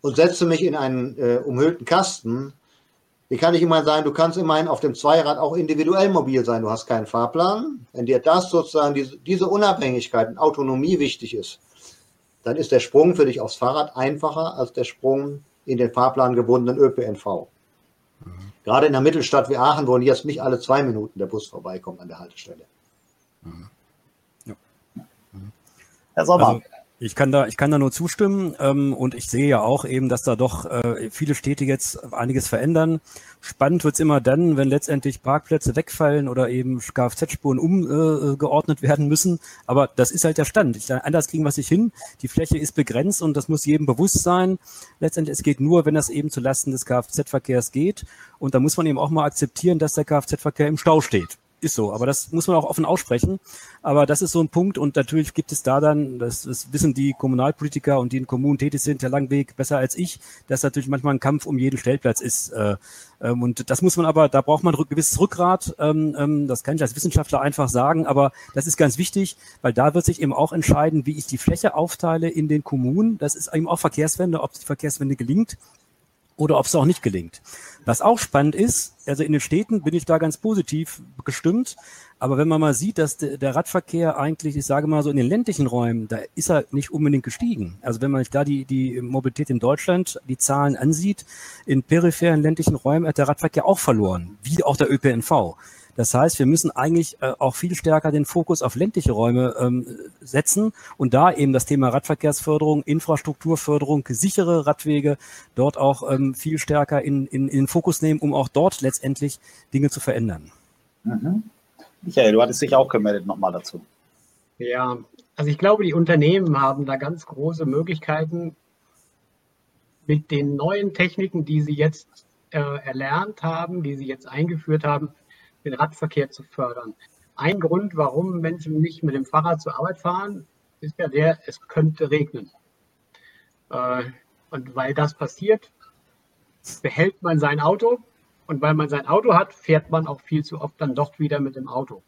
und setze mich in einen umhüllten Kasten, wie kann ich immer sagen, du kannst immerhin auf dem Zweirad auch individuell mobil sein. Du hast keinen Fahrplan. Wenn dir das sozusagen, diese, diese Unabhängigkeit und Autonomie wichtig ist, dann ist der Sprung für dich aufs Fahrrad einfacher als der Sprung in den Fahrplan gebundenen ÖPNV. Mhm. Gerade in der Mittelstadt wie Aachen, wo jetzt nicht alle zwei Minuten der Bus vorbeikommt an der Haltestelle. Mhm.
Ja. Herr Sommer. Also, ich kann da, ich kann da nur zustimmen ähm, und ich sehe ja auch eben, dass da doch äh, viele Städte jetzt einiges verändern. Spannend wird's immer dann, wenn letztendlich Parkplätze wegfallen oder eben Kfz-Spuren umgeordnet äh, werden müssen. Aber das ist halt der Stand. Ich, anders kriegen wir sich hin. Die Fläche ist begrenzt und das muss jedem bewusst sein. Letztendlich, es geht nur, wenn das eben zu Lasten des Kfz-Verkehrs geht. Und da muss man eben auch mal akzeptieren, dass der Kfz-Verkehr im Stau steht ist so, aber das muss man auch offen aussprechen. Aber das ist so ein Punkt und natürlich gibt es da dann, das, das wissen die Kommunalpolitiker und die in Kommunen tätig sind, Herr Langweg, besser als ich, dass natürlich manchmal ein Kampf um jeden Stellplatz ist. Äh, ähm, und das muss man aber, da braucht man ein gewisses Rückgrat. Ähm, ähm, das kann ich als Wissenschaftler einfach sagen, aber das ist ganz wichtig, weil da wird sich eben auch entscheiden, wie ich die Fläche aufteile in den Kommunen. Das ist eben auch Verkehrswende, ob die Verkehrswende gelingt oder ob es auch nicht gelingt. Was auch spannend ist, also in den Städten bin ich da ganz positiv gestimmt, aber wenn man mal sieht, dass der Radverkehr eigentlich, ich sage mal so in den ländlichen Räumen, da ist er nicht unbedingt gestiegen. Also wenn man sich da die, die Mobilität in Deutschland, die Zahlen ansieht, in peripheren ländlichen Räumen hat der Radverkehr auch verloren, wie auch der ÖPNV. Das heißt, wir müssen eigentlich äh, auch viel stärker den Fokus auf ländliche Räume ähm, setzen und da eben das Thema Radverkehrsförderung, Infrastrukturförderung, sichere Radwege dort auch ähm, viel stärker in, in, in den Fokus nehmen, um auch dort letztendlich Dinge zu verändern.
Mhm. Michael, du hattest dich auch gemeldet nochmal dazu.
Ja, also ich glaube, die Unternehmen haben da ganz große Möglichkeiten mit den neuen Techniken, die sie jetzt äh, erlernt haben, die sie jetzt eingeführt haben, den Radverkehr zu fördern. Ein Grund, warum Menschen nicht mit dem Fahrrad zur Arbeit fahren, ist ja der, es könnte regnen. Äh, und weil das passiert, behält man sein Auto. Und weil man sein Auto hat, fährt man auch viel zu oft dann doch wieder mit dem Auto.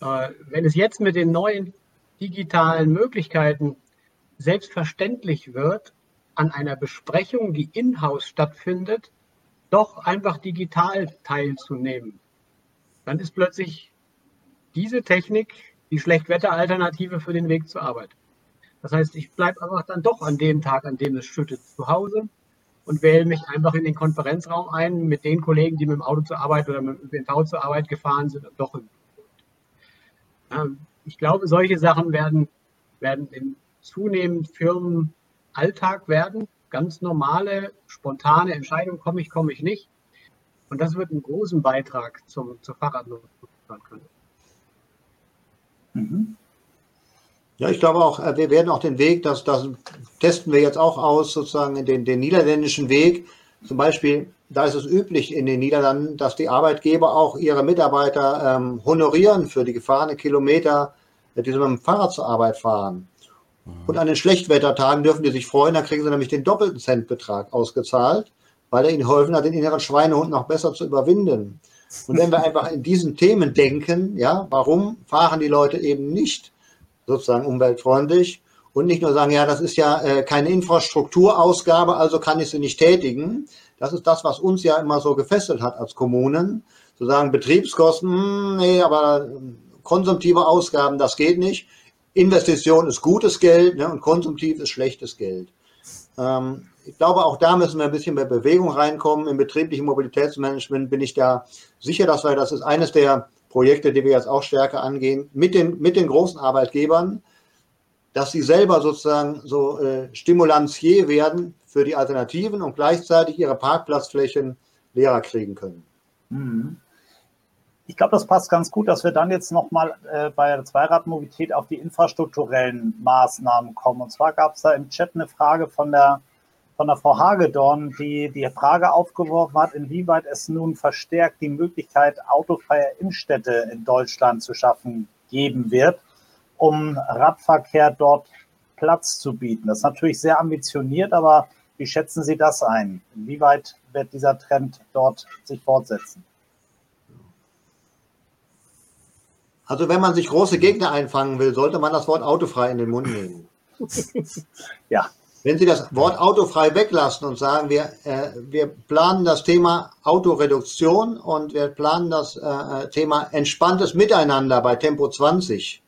Äh, wenn es jetzt mit den neuen digitalen Möglichkeiten selbstverständlich wird, an einer Besprechung, die in-house stattfindet, doch einfach digital teilzunehmen, dann ist plötzlich diese Technik die Schlechtwetteralternative für den Weg zur Arbeit. Das heißt, ich bleibe einfach dann doch an dem Tag, an dem es schüttet, zu Hause und wähle mich einfach in den Konferenzraum ein mit den Kollegen, die mit dem Auto zur Arbeit oder mit dem ÖPNV zur Arbeit gefahren sind und doch im Ich glaube, solche Sachen werden, werden in zunehmend Firmen Alltag werden ganz normale, spontane Entscheidung, komme ich, komme ich nicht. Und das wird einen großen Beitrag zum, zur Fahrradnutzung sein können.
Mhm. Ja, ich glaube auch, äh, wir werden auch den Weg, das, das testen wir jetzt auch aus, sozusagen den, den niederländischen Weg. Zum Beispiel, da ist es üblich in den Niederlanden, dass die Arbeitgeber auch ihre Mitarbeiter ähm, honorieren für die gefahrenen Kilometer, die sie mit dem Fahrrad zur Arbeit fahren. Und an den Schlechtwettertagen dürfen die sich freuen, dann kriegen sie nämlich den doppelten Centbetrag ausgezahlt, weil er ihnen geholfen hat, den inneren Schweinehund noch besser zu überwinden. Und wenn wir einfach in diesen Themen denken, ja, warum fahren die Leute eben nicht sozusagen umweltfreundlich und nicht nur sagen, ja, das ist ja äh, keine Infrastrukturausgabe, also kann ich sie nicht tätigen. Das ist das, was uns ja immer so gefesselt hat als Kommunen. Zu sagen, Betriebskosten, hm, nee, aber konsumtive Ausgaben, das geht nicht. Investition ist gutes Geld ne, und konsumtiv ist schlechtes Geld. Ähm, ich glaube, auch da müssen wir ein bisschen mehr Bewegung reinkommen. Im betrieblichen Mobilitätsmanagement bin ich da sicher, dass wir, das ist eines der Projekte, die wir jetzt auch stärker angehen, mit den, mit den großen Arbeitgebern, dass sie selber sozusagen so äh, Stimulanzier werden für die Alternativen und gleichzeitig ihre Parkplatzflächen leerer kriegen können. Mhm
ich glaube, das passt ganz gut, dass wir dann jetzt nochmal äh, bei der Zweiradmobilität auf die infrastrukturellen Maßnahmen kommen. Und zwar gab es da im Chat eine Frage von der, von der Frau Hagedorn, die die Frage aufgeworfen hat, inwieweit es nun verstärkt die Möglichkeit autofreier Innenstädte in Deutschland zu schaffen geben wird, um Radverkehr dort Platz zu bieten. Das ist natürlich sehr ambitioniert, aber wie schätzen Sie das ein? Inwieweit wird dieser Trend dort sich fortsetzen?
Also wenn man sich große Gegner einfangen will, sollte man das Wort autofrei in den Mund nehmen. ja. Wenn Sie das Wort autofrei weglassen und sagen, wir, äh, wir planen das Thema Autoreduktion und wir planen das äh, Thema entspanntes Miteinander bei Tempo 20,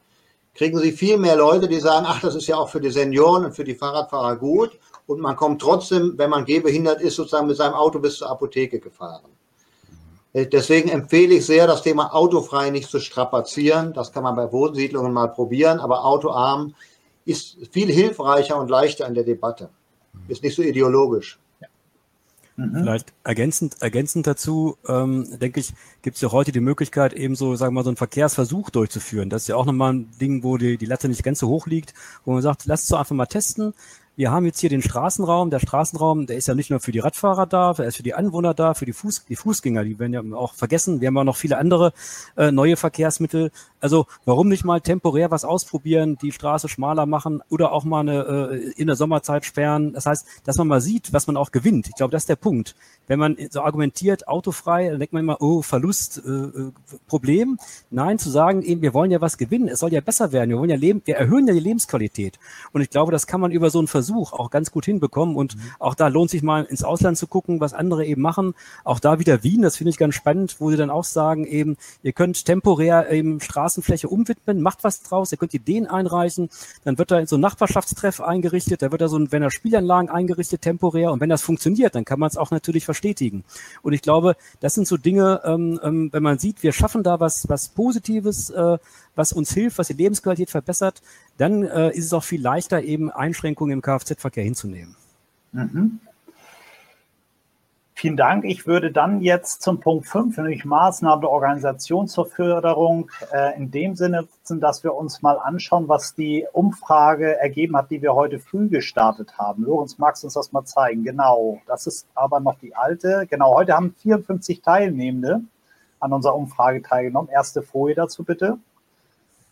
kriegen Sie viel mehr Leute, die sagen, ach, das ist ja auch für die Senioren und für die Fahrradfahrer gut und man kommt trotzdem, wenn man gehbehindert ist, sozusagen mit seinem Auto bis zur Apotheke gefahren. Äh, deswegen empfehle ich sehr, das Thema autofrei nicht zu strapazieren. Das kann man bei Wohnsiedlungen mal probieren, aber autoarm ist viel hilfreicher und leichter in der Debatte. Ist nicht so ideologisch.
Mhm. Vielleicht ergänzend, ergänzend dazu, ähm, denke ich, gibt es ja heute die Möglichkeit, eben so, sagen wir mal, so einen Verkehrsversuch durchzuführen. Das ist ja auch nochmal ein Ding, wo die, die Latte nicht ganz so hoch liegt, wo man sagt, lasst es doch einfach mal testen wir haben jetzt hier den Straßenraum. Der Straßenraum, der ist ja nicht nur für die Radfahrer da, er ist für die Anwohner da, für die, Fuß, die Fußgänger, die werden ja auch vergessen. Wir haben ja noch viele andere äh, neue Verkehrsmittel. Also warum nicht mal temporär was ausprobieren, die Straße schmaler machen oder auch mal eine, äh, in der Sommerzeit sperren. Das heißt, dass man mal sieht, was man auch gewinnt. Ich glaube, das ist der Punkt. Wenn man so argumentiert, autofrei, dann denkt man immer, oh, Verlust, äh, äh, Problem. Nein, zu sagen, eben, wir wollen ja was gewinnen, es soll ja besser werden, wir wollen ja leben, wir erhöhen ja die Lebensqualität. Und ich glaube, das kann man über so einen Versuch auch ganz gut hinbekommen. Und mhm. auch da lohnt sich mal ins Ausland zu gucken, was andere eben machen. Auch da wieder Wien, das finde ich ganz spannend, wo sie dann auch sagen, eben, ihr könnt temporär eben Straßenfläche umwidmen, macht was draus, ihr könnt Ideen einreichen, dann wird da so ein Nachbarschaftstreff eingerichtet, da wird da so ein, wenn er Spielanlagen eingerichtet, temporär. Und wenn das funktioniert, dann kann man es auch natürlich verstetigen. Und ich glaube, das sind so Dinge, ähm, ähm, wenn man sieht, wir schaffen da was, was Positives, äh, was uns hilft, was die Lebensqualität verbessert, dann äh, ist es auch viel leichter, eben Einschränkungen im Kfz-Verkehr hinzunehmen. Mhm.
Vielen Dank. Ich würde dann jetzt zum Punkt 5, nämlich Maßnahmen der Organisation zur Förderung, äh, in dem Sinne, dass wir uns mal anschauen, was die Umfrage ergeben hat, die wir heute früh gestartet haben. Lorenz, magst du uns das mal zeigen? Genau, das ist aber noch die alte. Genau, heute haben 54 Teilnehmende an unserer Umfrage teilgenommen. Erste Folie dazu bitte.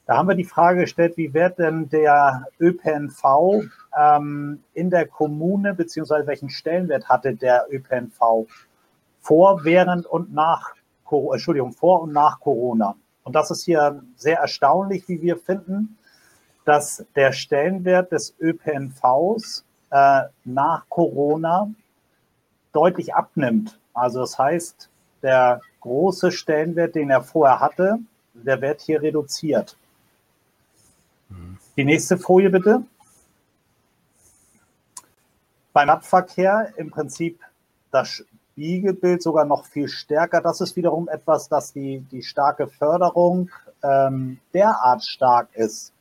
Da haben wir die Frage gestellt, wie wird denn der ÖPNV ähm, in der Kommune, beziehungsweise welchen Stellenwert hatte der ÖPNV vor, während und nach, Entschuldigung, vor und nach Corona? Und das ist hier sehr erstaunlich, wie wir finden, dass der Stellenwert des ÖPNVs äh, nach Corona deutlich abnimmt. Also das heißt, der große Stellenwert, den er vorher hatte, der wird hier reduziert. Die nächste Folie bitte. Beim Radverkehr im Prinzip das Spiegelbild sogar noch viel stärker. Das ist wiederum etwas, dass die, die starke Förderung ähm, derart stark ist,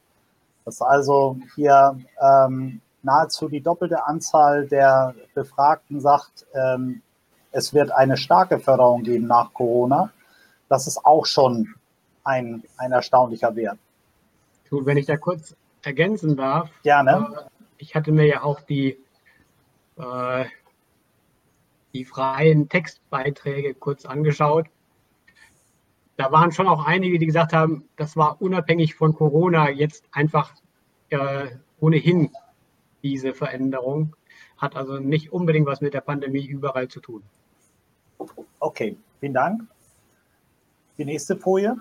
dass also hier ähm, nahezu die doppelte Anzahl der Befragten sagt, ähm, es wird eine starke Förderung geben nach Corona. Das ist auch schon ein, ein erstaunlicher Wert.
Gut, wenn ich da kurz ergänzen darf.
Gerne.
Äh, ich hatte mir ja auch die, äh, die freien Textbeiträge kurz angeschaut. Da waren schon auch einige, die gesagt haben, das war unabhängig von Corona jetzt einfach äh, ohnehin diese Veränderung. Hat also nicht unbedingt was mit der Pandemie überall zu tun.
Okay, vielen Dank. Die nächste Folie.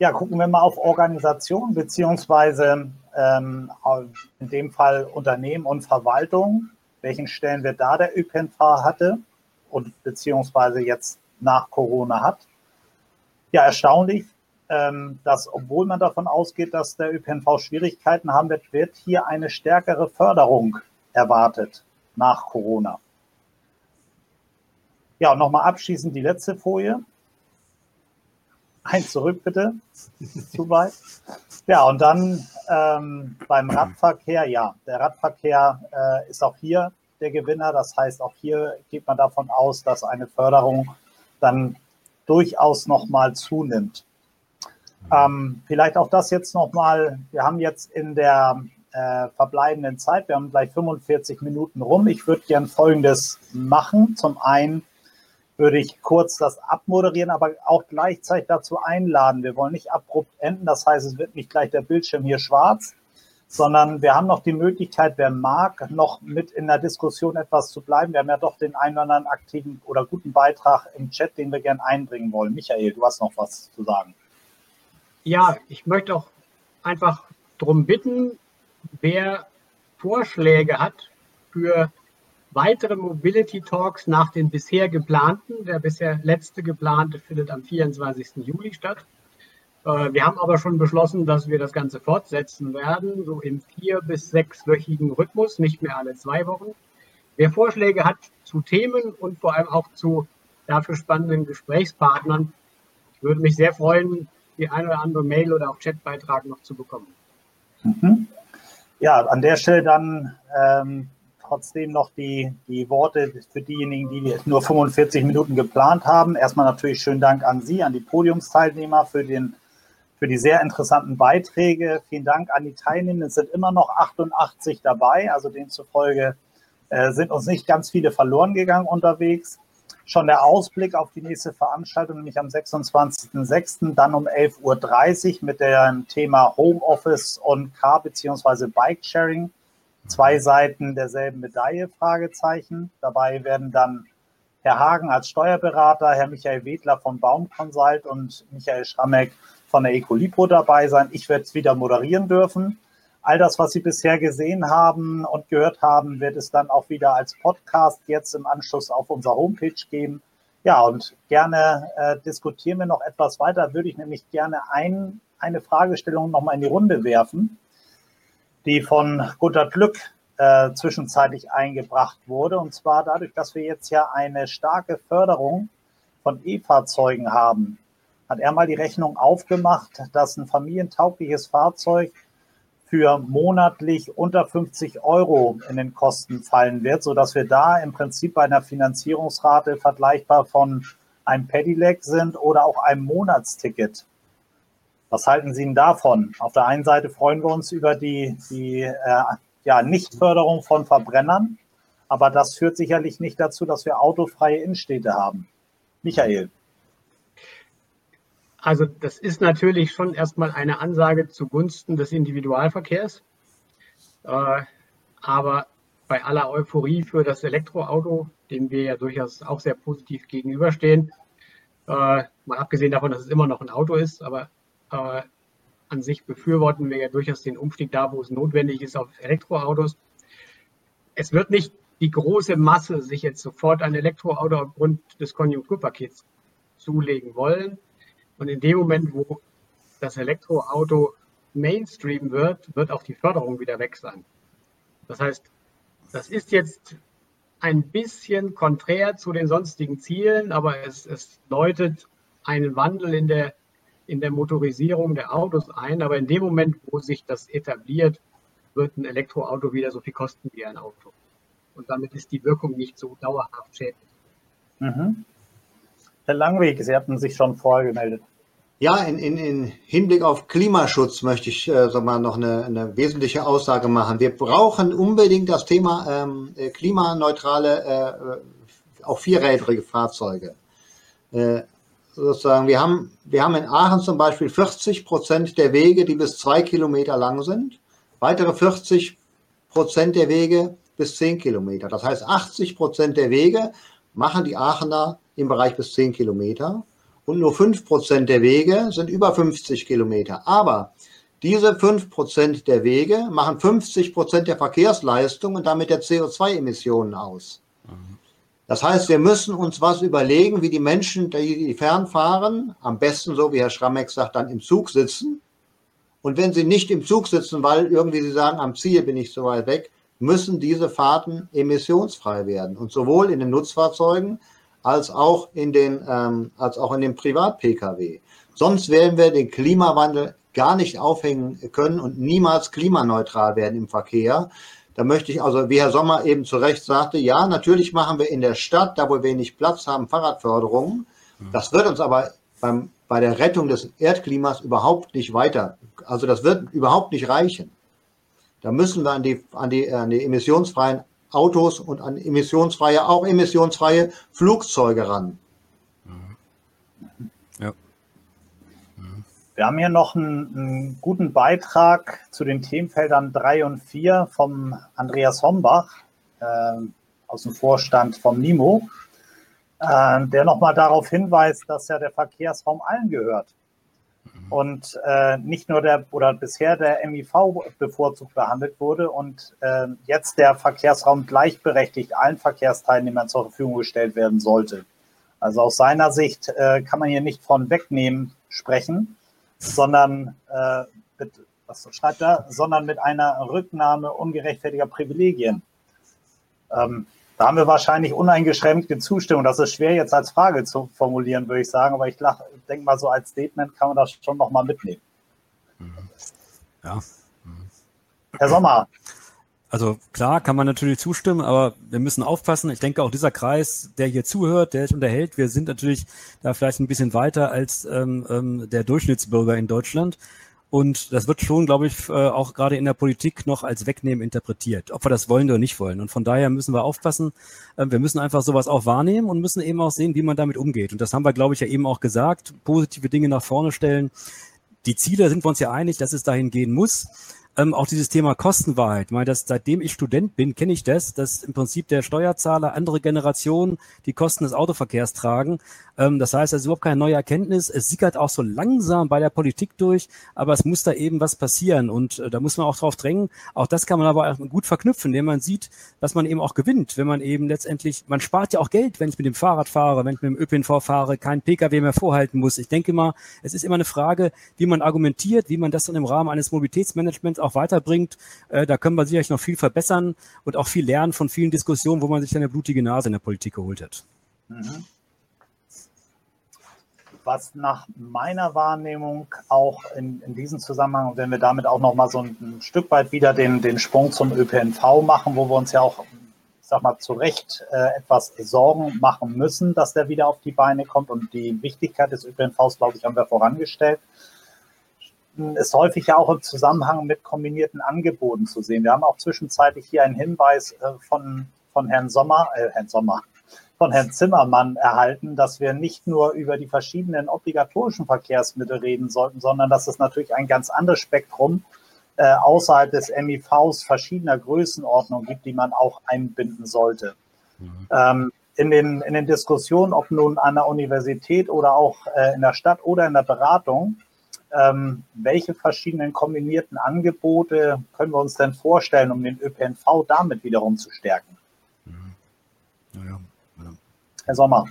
Ja, gucken wir mal auf Organisation beziehungsweise ähm, in dem Fall Unternehmen und Verwaltung, welchen Stellenwert da der ÖPNV hatte und beziehungsweise jetzt nach Corona hat. Ja, erstaunlich, ähm, dass obwohl man davon ausgeht, dass der ÖPNV Schwierigkeiten haben wird, wird hier eine stärkere Förderung erwartet nach Corona. Ja, nochmal abschließend die letzte Folie. Eins zurück, bitte. Zu weit. Ja, und dann ähm, beim Radverkehr, ja, der Radverkehr äh, ist auch hier der Gewinner. Das heißt, auch hier geht man davon aus, dass eine Förderung dann durchaus nochmal zunimmt. Ähm, vielleicht auch das jetzt nochmal. Wir haben jetzt in der äh, verbleibenden Zeit, wir haben gleich 45 Minuten rum. Ich würde gern Folgendes machen. Zum einen würde ich kurz das abmoderieren, aber auch gleichzeitig dazu einladen. Wir wollen nicht abrupt enden, das heißt, es wird nicht gleich der Bildschirm hier schwarz, sondern wir haben noch die Möglichkeit, wer mag, noch mit in der Diskussion etwas zu bleiben. Wir haben ja doch den einen oder anderen aktiven oder guten Beitrag im Chat, den wir gerne einbringen wollen. Michael, du hast noch was zu sagen.
Ja, ich möchte auch einfach darum bitten, wer Vorschläge hat für weitere Mobility Talks nach den bisher geplanten. Der bisher letzte geplante findet am 24. Juli statt. Äh, wir haben aber schon beschlossen, dass wir das Ganze fortsetzen werden, so im vier- bis sechswöchigen Rhythmus, nicht mehr alle zwei Wochen. Wer Vorschläge hat zu Themen und vor allem auch zu dafür spannenden Gesprächspartnern, ich würde mich sehr freuen, die eine oder andere Mail oder auch Chatbeitrag noch zu bekommen.
Mhm. Ja, an der Stelle dann ähm, trotzdem noch die, die Worte für diejenigen, die nur 45 Minuten geplant haben. Erstmal natürlich schönen Dank an Sie, an die Podiumsteilnehmer für, den, für die sehr interessanten Beiträge. Vielen Dank an die Teilnehmer. Es sind immer noch 88 dabei, also demzufolge äh, sind uns nicht ganz viele verloren gegangen unterwegs. Schon der Ausblick auf die nächste Veranstaltung, nämlich am 26.06., dann um 11.30 Uhr mit dem Thema Homeoffice und Car- bzw. Bike-Sharing. Zwei Seiten derselben Medaille, Fragezeichen. Dabei werden dann Herr Hagen als Steuerberater, Herr Michael Wedler von Baum Consult und Michael Schrammeck von der Ecolipro dabei sein. Ich werde es wieder moderieren dürfen. All das, was Sie bisher gesehen haben und gehört haben, wird es dann auch wieder als Podcast jetzt im Anschluss auf unserer Homepage geben. Ja, und gerne äh, diskutieren wir noch etwas weiter. Würde ich nämlich gerne ein, eine Fragestellung nochmal in die Runde werfen, die von Gunter Glück äh, zwischenzeitlich eingebracht wurde. Und zwar dadurch, dass wir jetzt ja eine starke Förderung von E-Fahrzeugen haben, hat er mal die Rechnung aufgemacht, dass ein familientaugliches Fahrzeug für monatlich unter 50 Euro in den Kosten fallen wird, sodass wir da im Prinzip bei einer Finanzierungsrate vergleichbar von einem Pedelec sind oder auch einem Monatsticket. Was halten Sie denn davon? Auf der einen Seite freuen wir uns über die, die äh, ja, Nichtförderung von Verbrennern, aber das führt sicherlich nicht dazu, dass wir autofreie Innenstädte haben. Michael.
Also das ist natürlich schon erstmal eine Ansage zugunsten des Individualverkehrs. Äh, aber bei aller Euphorie für das Elektroauto, dem wir ja durchaus auch sehr positiv gegenüberstehen, äh, mal abgesehen davon, dass es immer noch ein Auto ist, aber äh, an sich befürworten wir ja durchaus den Umstieg da, wo es notwendig ist, auf Elektroautos. Es wird nicht die große Masse sich jetzt sofort ein Elektroauto aufgrund des Konjunkturpakets zulegen wollen. Und in dem Moment, wo das Elektroauto Mainstream wird, wird auch die Förderung wieder weg sein. Das heißt, das ist jetzt ein bisschen konträr zu den sonstigen Zielen, aber es, es läutet einen Wandel in der, in der Motorisierung der Autos ein. Aber in dem Moment, wo sich das etabliert, wird ein Elektroauto wieder so viel kosten wie ein Auto. Und damit ist die Wirkung nicht so dauerhaft schädlich.
Mhm. Herr Langweg, Sie hatten sich schon vorher gemeldet.
Ja, in, in, in Hinblick auf Klimaschutz möchte ich äh, sag mal, noch eine, eine wesentliche Aussage machen. Wir brauchen unbedingt das Thema ähm, äh, klimaneutrale, äh, äh, auch vierrädrige Fahrzeuge. Äh, sozusagen, wir haben, wir haben in Aachen zum Beispiel 40 Prozent der Wege, die bis zwei Kilometer lang sind, weitere 40 Prozent der Wege bis zehn Kilometer. Das heißt, 80 Prozent der Wege machen die Aachener im Bereich bis zehn Kilometer und nur 5% der Wege sind über 50 Kilometer. Aber diese 5% der Wege machen 50% der Verkehrsleistung und damit der CO2-Emissionen aus. Das heißt, wir müssen uns was überlegen, wie die Menschen, die fernfahren, am besten so wie Herr Schrammeck sagt, dann im Zug sitzen. Und wenn sie nicht im Zug sitzen, weil irgendwie sie sagen, am Ziel bin ich so weit weg, müssen diese Fahrten emissionsfrei werden. Und sowohl in den Nutzfahrzeugen als auch in den, ähm, als auch in den Privat-Pkw. Sonst werden wir den Klimawandel gar nicht aufhängen können und niemals klimaneutral werden im Verkehr. Da möchte ich also, wie Herr Sommer eben zu Recht sagte, ja, natürlich machen wir in der Stadt, da wo wir wenig Platz haben, Fahrradförderungen. Das wird uns aber beim, bei der Rettung des Erdklimas überhaupt nicht weiter, also das wird überhaupt nicht reichen. Da müssen wir an die, an die, an die emissionsfreien Autos und an emissionsfreie, auch emissionsfreie Flugzeuge ran.
Wir haben hier noch einen, einen, guten Beitrag zu den Themenfeldern 3 und 4 vom Andreas Hombach äh, aus dem Vorstand vom NIMO, äh, der nochmal darauf hinweist, dass ja der Verkehrsraum allen gehört. Und äh, nicht nur der oder bisher der MIV bevorzugt behandelt wurde und äh, jetzt der Verkehrsraum gleichberechtigt allen Verkehrsteilnehmern zur Verfügung gestellt werden sollte. Also aus seiner Sicht äh, kann man hier nicht von wegnehmen sprechen, sondern äh, mit, was schreibt er, sondern mit einer Rücknahme ungerechtfertiger Privilegien. Ähm, da haben wir wahrscheinlich uneingeschränkte Zustimmung. Das ist schwer jetzt als Frage zu formulieren, würde ich sagen, aber ich, denke mal, so als Statement kann man das schon nochmal mitnehmen.
Ja.
Herr Sommer,
also klar kann man natürlich zustimmen, aber wir müssen aufpassen. Ich denke auch dieser Kreis, der hier zuhört, der sich unterhält, wir sind natürlich da vielleicht ein bisschen weiter als ähm, ähm, der Durchschnittsbürger in Deutschland. Und das wird schon, glaube ich, äh, auch gerade in der Politik noch als Wegnehmen interpretiert, ob wir das wollen oder nicht wollen. Und von daher müssen wir aufpassen. Äh, wir müssen einfach sowas auch wahrnehmen und müssen eben auch sehen, wie man damit umgeht. Und das haben wir, glaube ich, ja eben auch gesagt. Positive Dinge nach vorne stellen. Die Ziele sind wir uns ja einig, dass es dahin gehen muss. Ähm, auch dieses Thema Kostenwahrheit. Ich meine, dass, seitdem ich Student bin, kenne ich das, dass im Prinzip der Steuerzahler andere Generationen die Kosten des Autoverkehrs tragen. Ähm, das heißt, es ist überhaupt keine neue Erkenntnis. Es sickert auch so langsam bei der Politik durch, aber es muss da eben was passieren und äh, da muss man auch drauf drängen. Auch das kann man aber gut verknüpfen, indem man sieht, dass man eben auch gewinnt, wenn man eben letztendlich, man spart ja auch Geld, wenn ich mit dem Fahrrad fahre, wenn ich mit dem ÖPNV fahre, kein Pkw mehr vorhalten muss. Ich denke mal, es ist immer eine Frage, wie man argumentiert, wie man das dann im Rahmen eines Mobilitätsmanagements auch weiterbringt. Äh, da können wir sicherlich noch viel verbessern und auch viel lernen von vielen Diskussionen, wo man sich eine blutige Nase in der Politik geholt hat. Mhm
was nach meiner Wahrnehmung auch in, in diesem Zusammenhang, wenn wir damit auch noch mal so ein, ein, Stück weit wieder den, den Sprung zum ÖPNV machen, wo wir uns ja auch, ich sag mal, zu Recht äh, etwas Sorgen machen müssen, dass der wieder auf die Beine kommt. Und die Wichtigkeit des ÖPNVs, glaube ich, haben wir vorangestellt ist häufig ja auch im Zusammenhang mit kombinierten Angeboten zu sehen. Wir haben auch zwischenzeitlich hier einen Hinweis äh, von, von Herrn Sommer, äh, Herrn Sommer, von Herrn Zimmermann erhalten, dass wir nicht nur über die verschiedenen obligatorischen Verkehrsmittel reden sollten, sondern dass es natürlich ein ganz anderes Spektrum äh, außerhalb des MIVs verschiedener Größenordnungen gibt, die man auch einbinden sollte. Mhm. Ähm, in, den, in den Diskussionen, ob nun an der Universität oder auch äh, in der Stadt oder in der Beratung, ähm, welche verschiedenen kombinierten Angebote können wir uns denn vorstellen, um den ÖPNV damit wiederum zu stärken? Mhm.
Naja,
Herr Sommer.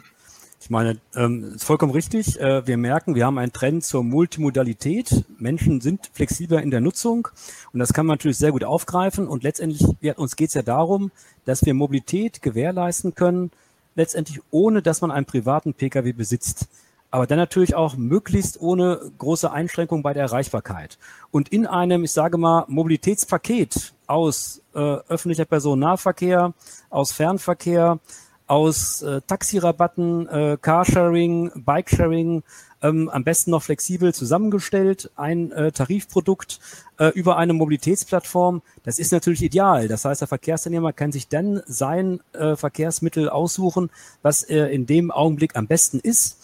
Ich meine, ähm, ist vollkommen richtig. Äh, wir merken, wir haben einen Trend zur Multimodalität. Menschen sind flexibler in der Nutzung und das kann man natürlich sehr gut aufgreifen. Und letztendlich, ja, uns geht es ja darum, dass wir Mobilität gewährleisten können, letztendlich ohne, dass man einen privaten Pkw besitzt. Aber dann natürlich auch möglichst ohne große Einschränkung bei der Erreichbarkeit. Und in einem, ich sage mal, Mobilitätspaket aus äh, öffentlicher Personennahverkehr, aus Fernverkehr, aus äh, Taxirabatten, äh, Carsharing, Bikesharing, ähm, am besten noch flexibel zusammengestellt, ein äh, Tarifprodukt äh, über eine Mobilitätsplattform. Das ist natürlich ideal. Das heißt, der Verkehrsteilnehmer kann sich dann sein äh, Verkehrsmittel aussuchen, was er in dem Augenblick am besten ist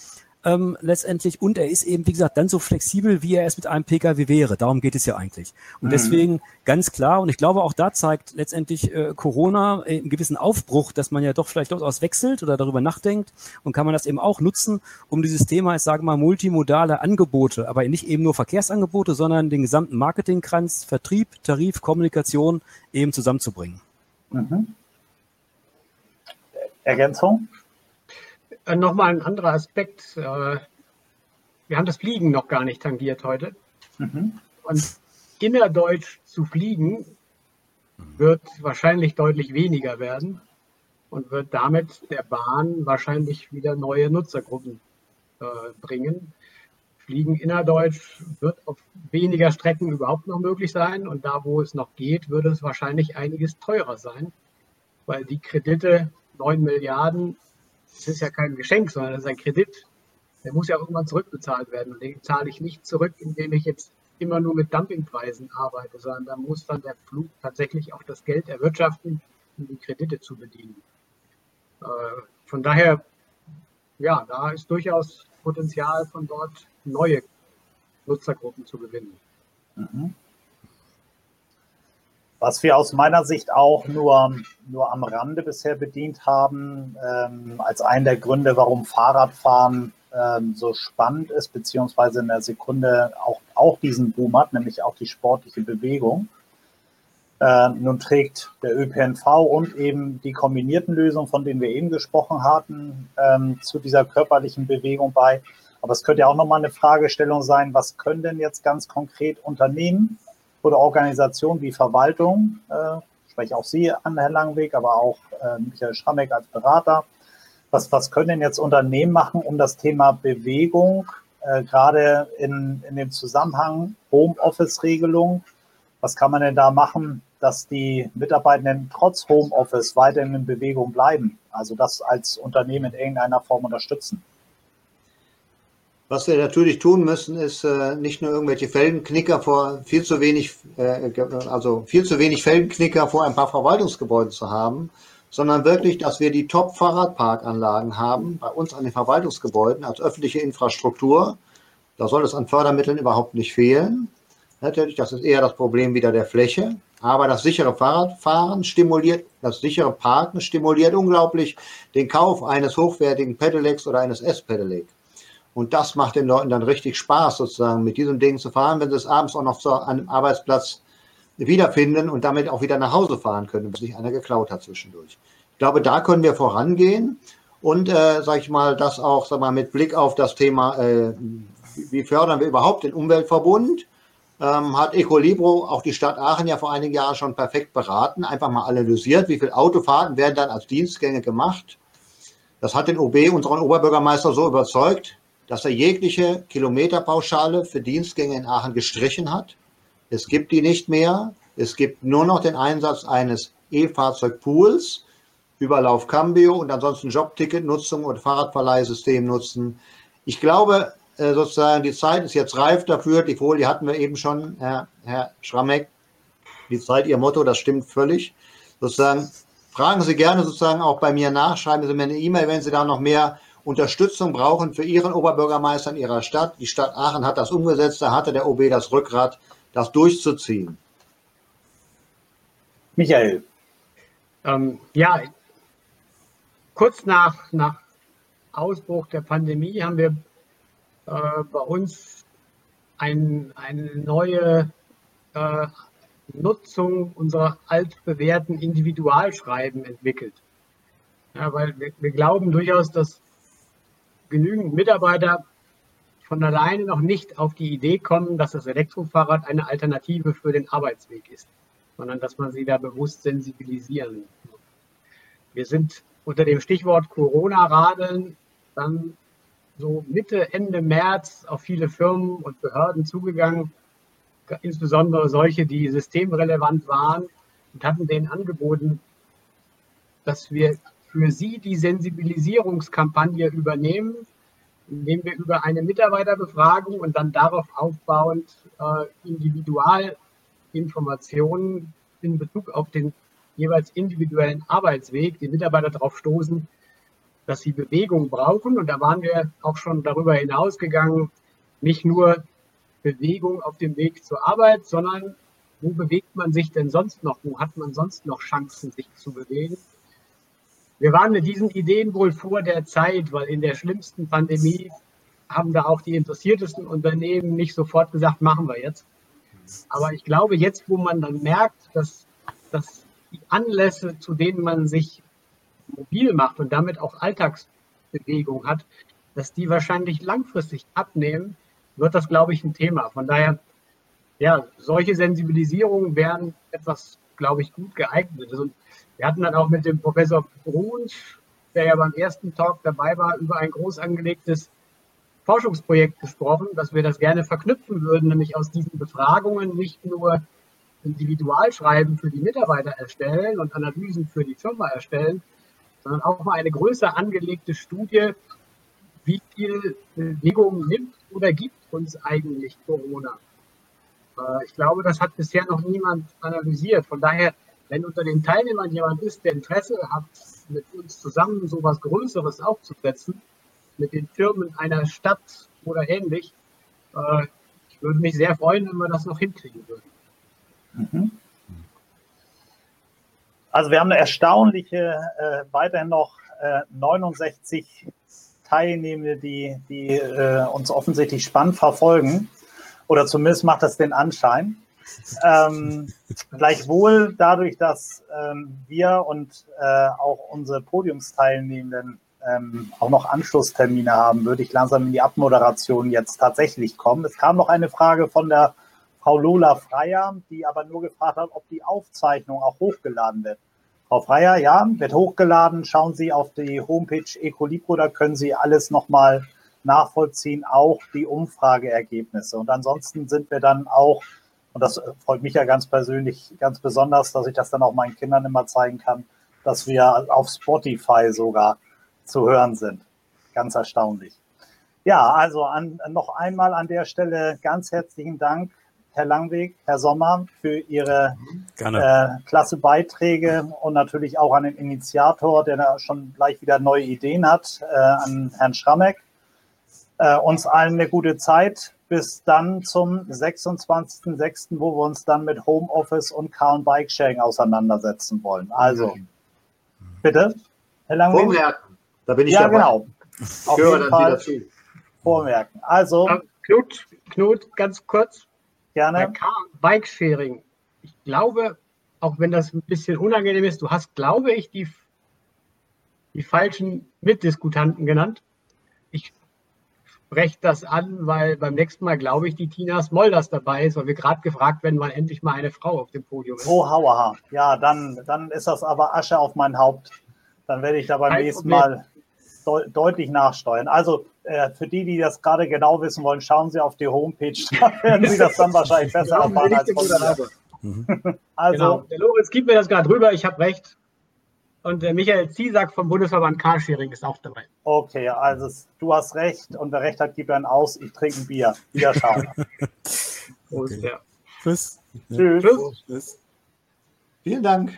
ähm, letztendlich. Und er ist eben, wie gesagt, dann so flexibel, wie er es mit einem Pkw wäre. Darum geht es ja eigentlich. Und mhm. deswegen ganz klar, und ich glaube, auch da zeigt letztendlich äh, Corona einen gewissen Aufbruch, dass man ja doch vielleicht durchaus wechselt oder darüber nachdenkt. Und kann man das eben auch nutzen, um dieses Thema, ich sage mal, multimodale Angebote, aber nicht eben nur Verkehrsangebote, sondern den gesamten Marketingkranz, Vertrieb, Tarif, Kommunikation eben zusammenzubringen. Mhm.
Ergänzung?
Äh, Nochmal ein anderer Aspekt. Äh, wir haben das Fliegen noch gar nicht tangiert heute. Mhm. Und innerdeutsch zu fliegen wird wahrscheinlich deutlich weniger werden und wird damit der Bahn wahrscheinlich wieder neue Nutzergruppen äh, bringen. Fliegen innerdeutsch wird auf weniger Strecken überhaupt noch möglich sein und da, wo es noch geht, würde es wahrscheinlich einiges teurer sein, weil die Kredite 9 Milliarden das ist ja kein Geschenk, sondern das ist ein Kredit. Der muss ja irgendwann zurückbezahlt werden. Und den zahle ich nicht zurück, indem ich jetzt immer nur mit Dumpingpreisen arbeite, sondern da muss dann der Flug tatsächlich auch das Geld erwirtschaften, um die Kredite zu bedienen. Äh, von daher, ja, da ist durchaus Potenzial von dort neue Nutzergruppen zu gewinnen. Mhm
was wir aus meiner Sicht auch nur, nur am Rande bisher bedient haben, ähm, als einen der Gründe, warum Fahrradfahren ähm, so spannend ist, beziehungsweise in der Sekunde auch, auch diesen Boom hat, nämlich auch die sportliche Bewegung. Äh, nun trägt der ÖPNV und eben die kombinierten Lösungen, von denen wir eben gesprochen hatten, ähm, zu dieser körperlichen Bewegung bei. Aber es könnte ja auch nochmal eine Fragestellung sein, was können denn jetzt ganz konkret Unternehmen oder Organisationen wie Verwaltung, äh, spreche auch Sie an, Herr Langweg, aber auch äh, Michael Schrammeck als Berater, was, was können denn jetzt Unternehmen machen, um das Thema Bewegung, äh, gerade in, in dem Zusammenhang Homeoffice-Regelung, was kann man denn da machen, dass die Mitarbeitenden trotz Homeoffice weiterhin in Bewegung bleiben? Also das als Unternehmen in irgendeiner Form unterstützen.
Was wir natürlich tun müssen, ist äh, nicht nur irgendwelche Felgenknicker vor viel zu wenig, äh, also viel zu wenig Felgenknicker vor ein paar Verwaltungsgebäuden zu haben, sondern wirklich, dass wir die Top-Fahrradparkanlagen haben bei uns an den Verwaltungsgebäuden als öffentliche Infrastruktur. Da soll es an Fördermitteln überhaupt nicht fehlen. Natürlich, das ist eher das Problem wieder der Fläche. Aber das sichere Fahrradfahren stimuliert, das sichere Parken stimuliert unglaublich den Kauf eines hochwertigen Pedelecs oder eines S-Pedelec. Und das macht den Leuten dann richtig Spaß, sozusagen mit diesem Ding zu fahren, wenn sie es abends auch noch zu einem Arbeitsplatz wiederfinden und damit auch wieder nach Hause fahren können, wenn sich einer geklaut hat zwischendurch. Ich glaube, da können wir vorangehen und, äh, sage ich mal, das auch sag mal, mit Blick auf das Thema, äh, wie fördern wir überhaupt den Umweltverbund, ähm, hat Ecolibro auch die Stadt Aachen ja vor einigen Jahren schon perfekt beraten, einfach mal analysiert, wie viele Autofahrten werden dann als Dienstgänge gemacht. Das hat den OB, unseren Oberbürgermeister, so überzeugt, dass er jegliche Kilometerpauschale für Dienstgänge in Aachen gestrichen hat. Es gibt die nicht mehr. Es gibt nur noch den Einsatz eines E-Fahrzeugpools über Lauf Cambio und ansonsten Jobticketnutzung und Fahrradverleihsystem nutzen. Ich glaube, äh, sozusagen, die Zeit ist jetzt reif dafür. Die Folie hatten wir eben schon, Herr, Herr Schrammeck. Die Zeit, Ihr Motto, das stimmt völlig. Sozusagen, fragen Sie gerne sozusagen auch bei mir nach, schreiben Sie mir eine E-Mail, wenn Sie da noch mehr Unterstützung brauchen für Ihren Oberbürgermeister in Ihrer Stadt. Die Stadt Aachen hat das umgesetzt, da hatte der OB das Rückgrat, das durchzuziehen.
Michael.
Ähm, ja, kurz nach, nach Ausbruch der Pandemie haben wir äh, bei uns ein, eine neue äh, Nutzung unserer altbewährten Individualschreiben entwickelt. Ja, weil wir, wir glauben durchaus, dass genügend Mitarbeiter von alleine noch nicht auf die Idee kommen, dass das Elektrofahrrad eine Alternative für den Arbeitsweg ist, sondern dass man sie da bewusst sensibilisieren. Wir sind unter dem Stichwort Corona-Radeln dann so Mitte, Ende März auf viele Firmen und Behörden zugegangen, insbesondere solche, die systemrelevant waren und hatten denen angeboten, dass wir für sie die Sensibilisierungskampagne übernehmen, indem wir über eine Mitarbeiterbefragung und dann darauf aufbauend äh, Individualinformationen in Bezug auf den jeweils individuellen Arbeitsweg die Mitarbeiter darauf stoßen, dass sie Bewegung brauchen. Und da waren wir auch schon darüber hinausgegangen, nicht nur Bewegung auf dem Weg zur Arbeit, sondern wo bewegt man sich denn sonst noch? Wo hat man sonst noch Chancen, sich zu bewegen? Wir waren mit diesen Ideen wohl vor der Zeit, weil in der schlimmsten Pandemie haben da auch die interessiertesten Unternehmen nicht sofort gesagt, machen wir jetzt. Aber ich glaube, jetzt, wo man dann merkt, dass, dass die Anlässe, zu denen man sich mobil macht und damit auch Alltagsbewegung hat, dass die wahrscheinlich langfristig abnehmen, wird das, glaube ich, ein Thema. Von daher, ja, solche Sensibilisierungen wären etwas, glaube ich, gut geeignet. Und wir hatten dann auch mit dem Professor Bruns, der ja beim ersten Talk dabei war, über ein groß angelegtes Forschungsprojekt gesprochen, dass wir das gerne verknüpfen würden, nämlich aus diesen Befragungen nicht nur Individualschreiben für die Mitarbeiter erstellen und Analysen für die Firma erstellen, sondern auch mal eine größer angelegte Studie, wie viel Bewegung nimmt oder gibt uns eigentlich Corona. Äh, ich glaube, das hat bisher noch niemand analysiert. Von daher wenn unter den Teilnehmern jemand ist, der Interesse hat, mit uns zusammen so etwas Größeres aufzusetzen, mit den Firmen einer Stadt oder ähnlich, äh, ich würde mich sehr freuen, wenn wir das noch hinkriegen würden. Mhm.
Also wir haben eine erstaunliche, äh, weiterhin noch äh, 69 Teilnehmende, die, die äh, uns offensichtlich spannend verfolgen. Oder zumindest macht das den Anschein. Ähm, gleichwohl dadurch, dass ähm, wir und äh, auch unsere Podiumsteilnehmenden ähm, auch noch Anschlusstermine haben, würde ich langsam in die Abmoderation jetzt tatsächlich kommen. Es kam noch eine Frage von der Frau Lola Freier, die aber nur gefragt hat, ob die Aufzeichnung auch hochgeladen wird. Frau Freier, ja, wird hochgeladen. Schauen Sie auf die Homepage Ecolibro, da können Sie alles nochmal nachvollziehen, auch die Umfrageergebnisse. Und ansonsten sind wir dann auch, und das freut mich ja ganz persönlich, ganz besonders, dass ich das dann auch meinen Kindern immer zeigen kann, dass wir auf Spotify sogar zu hören sind. Ganz erstaunlich. Ja, also an, noch einmal an der Stelle ganz herzlichen Dank, Herr Langweg, Herr Sommer, für Ihre äh, klasse Beiträge und natürlich auch an den Initiator, der da schon gleich wieder neue Ideen hat, äh, an Herrn Schrammeck. Äh, uns allen eine gute Zeit. Bis dann zum 26.06., wo wir uns dann mit Homeoffice und Car- und Bike-Sharing auseinandersetzen wollen. Also, bitte,
Herr Langweg. Vormerken,
da bin ich ja, dabei. genau. Auf jeden dann Fall dazu. Vormerken. Also,
Knut, Knut, ganz kurz.
Gerne.
Bike-Sharing. Ich glaube, auch wenn das ein bisschen unangenehm ist, du hast, glaube ich, die, die falschen Mitdiskutanten genannt. Ich spreche das an, weil beim nächsten Mal, glaube ich, die Tina Smolders dabei ist, weil wir gerade gefragt werden, wann endlich mal eine Frau auf dem Podium ist.
Oh, hauaha. Ja, dann, dann ist das aber Asche auf mein Haupt. Dann werde ich da beim Kein nächsten Problem. Mal de deutlich nachsteuern. Also äh, für die, die das gerade genau wissen wollen, schauen Sie auf die Homepage. Da werden Sie das dann wahrscheinlich besser erfahren als von mir.
Mhm. Also, genau. Der Lorenz gibt mir das gerade rüber. Ich habe recht. Und der Michael Ziesack vom Bundesverband Carsharing ist auch dabei.
Okay, also du hast recht und wer recht hat, gibt dann aus. Ich trinke ein Bier. Wiederschauen.
okay. ja. Tschüss.
Tschüss. Tschüss.
Vielen Dank.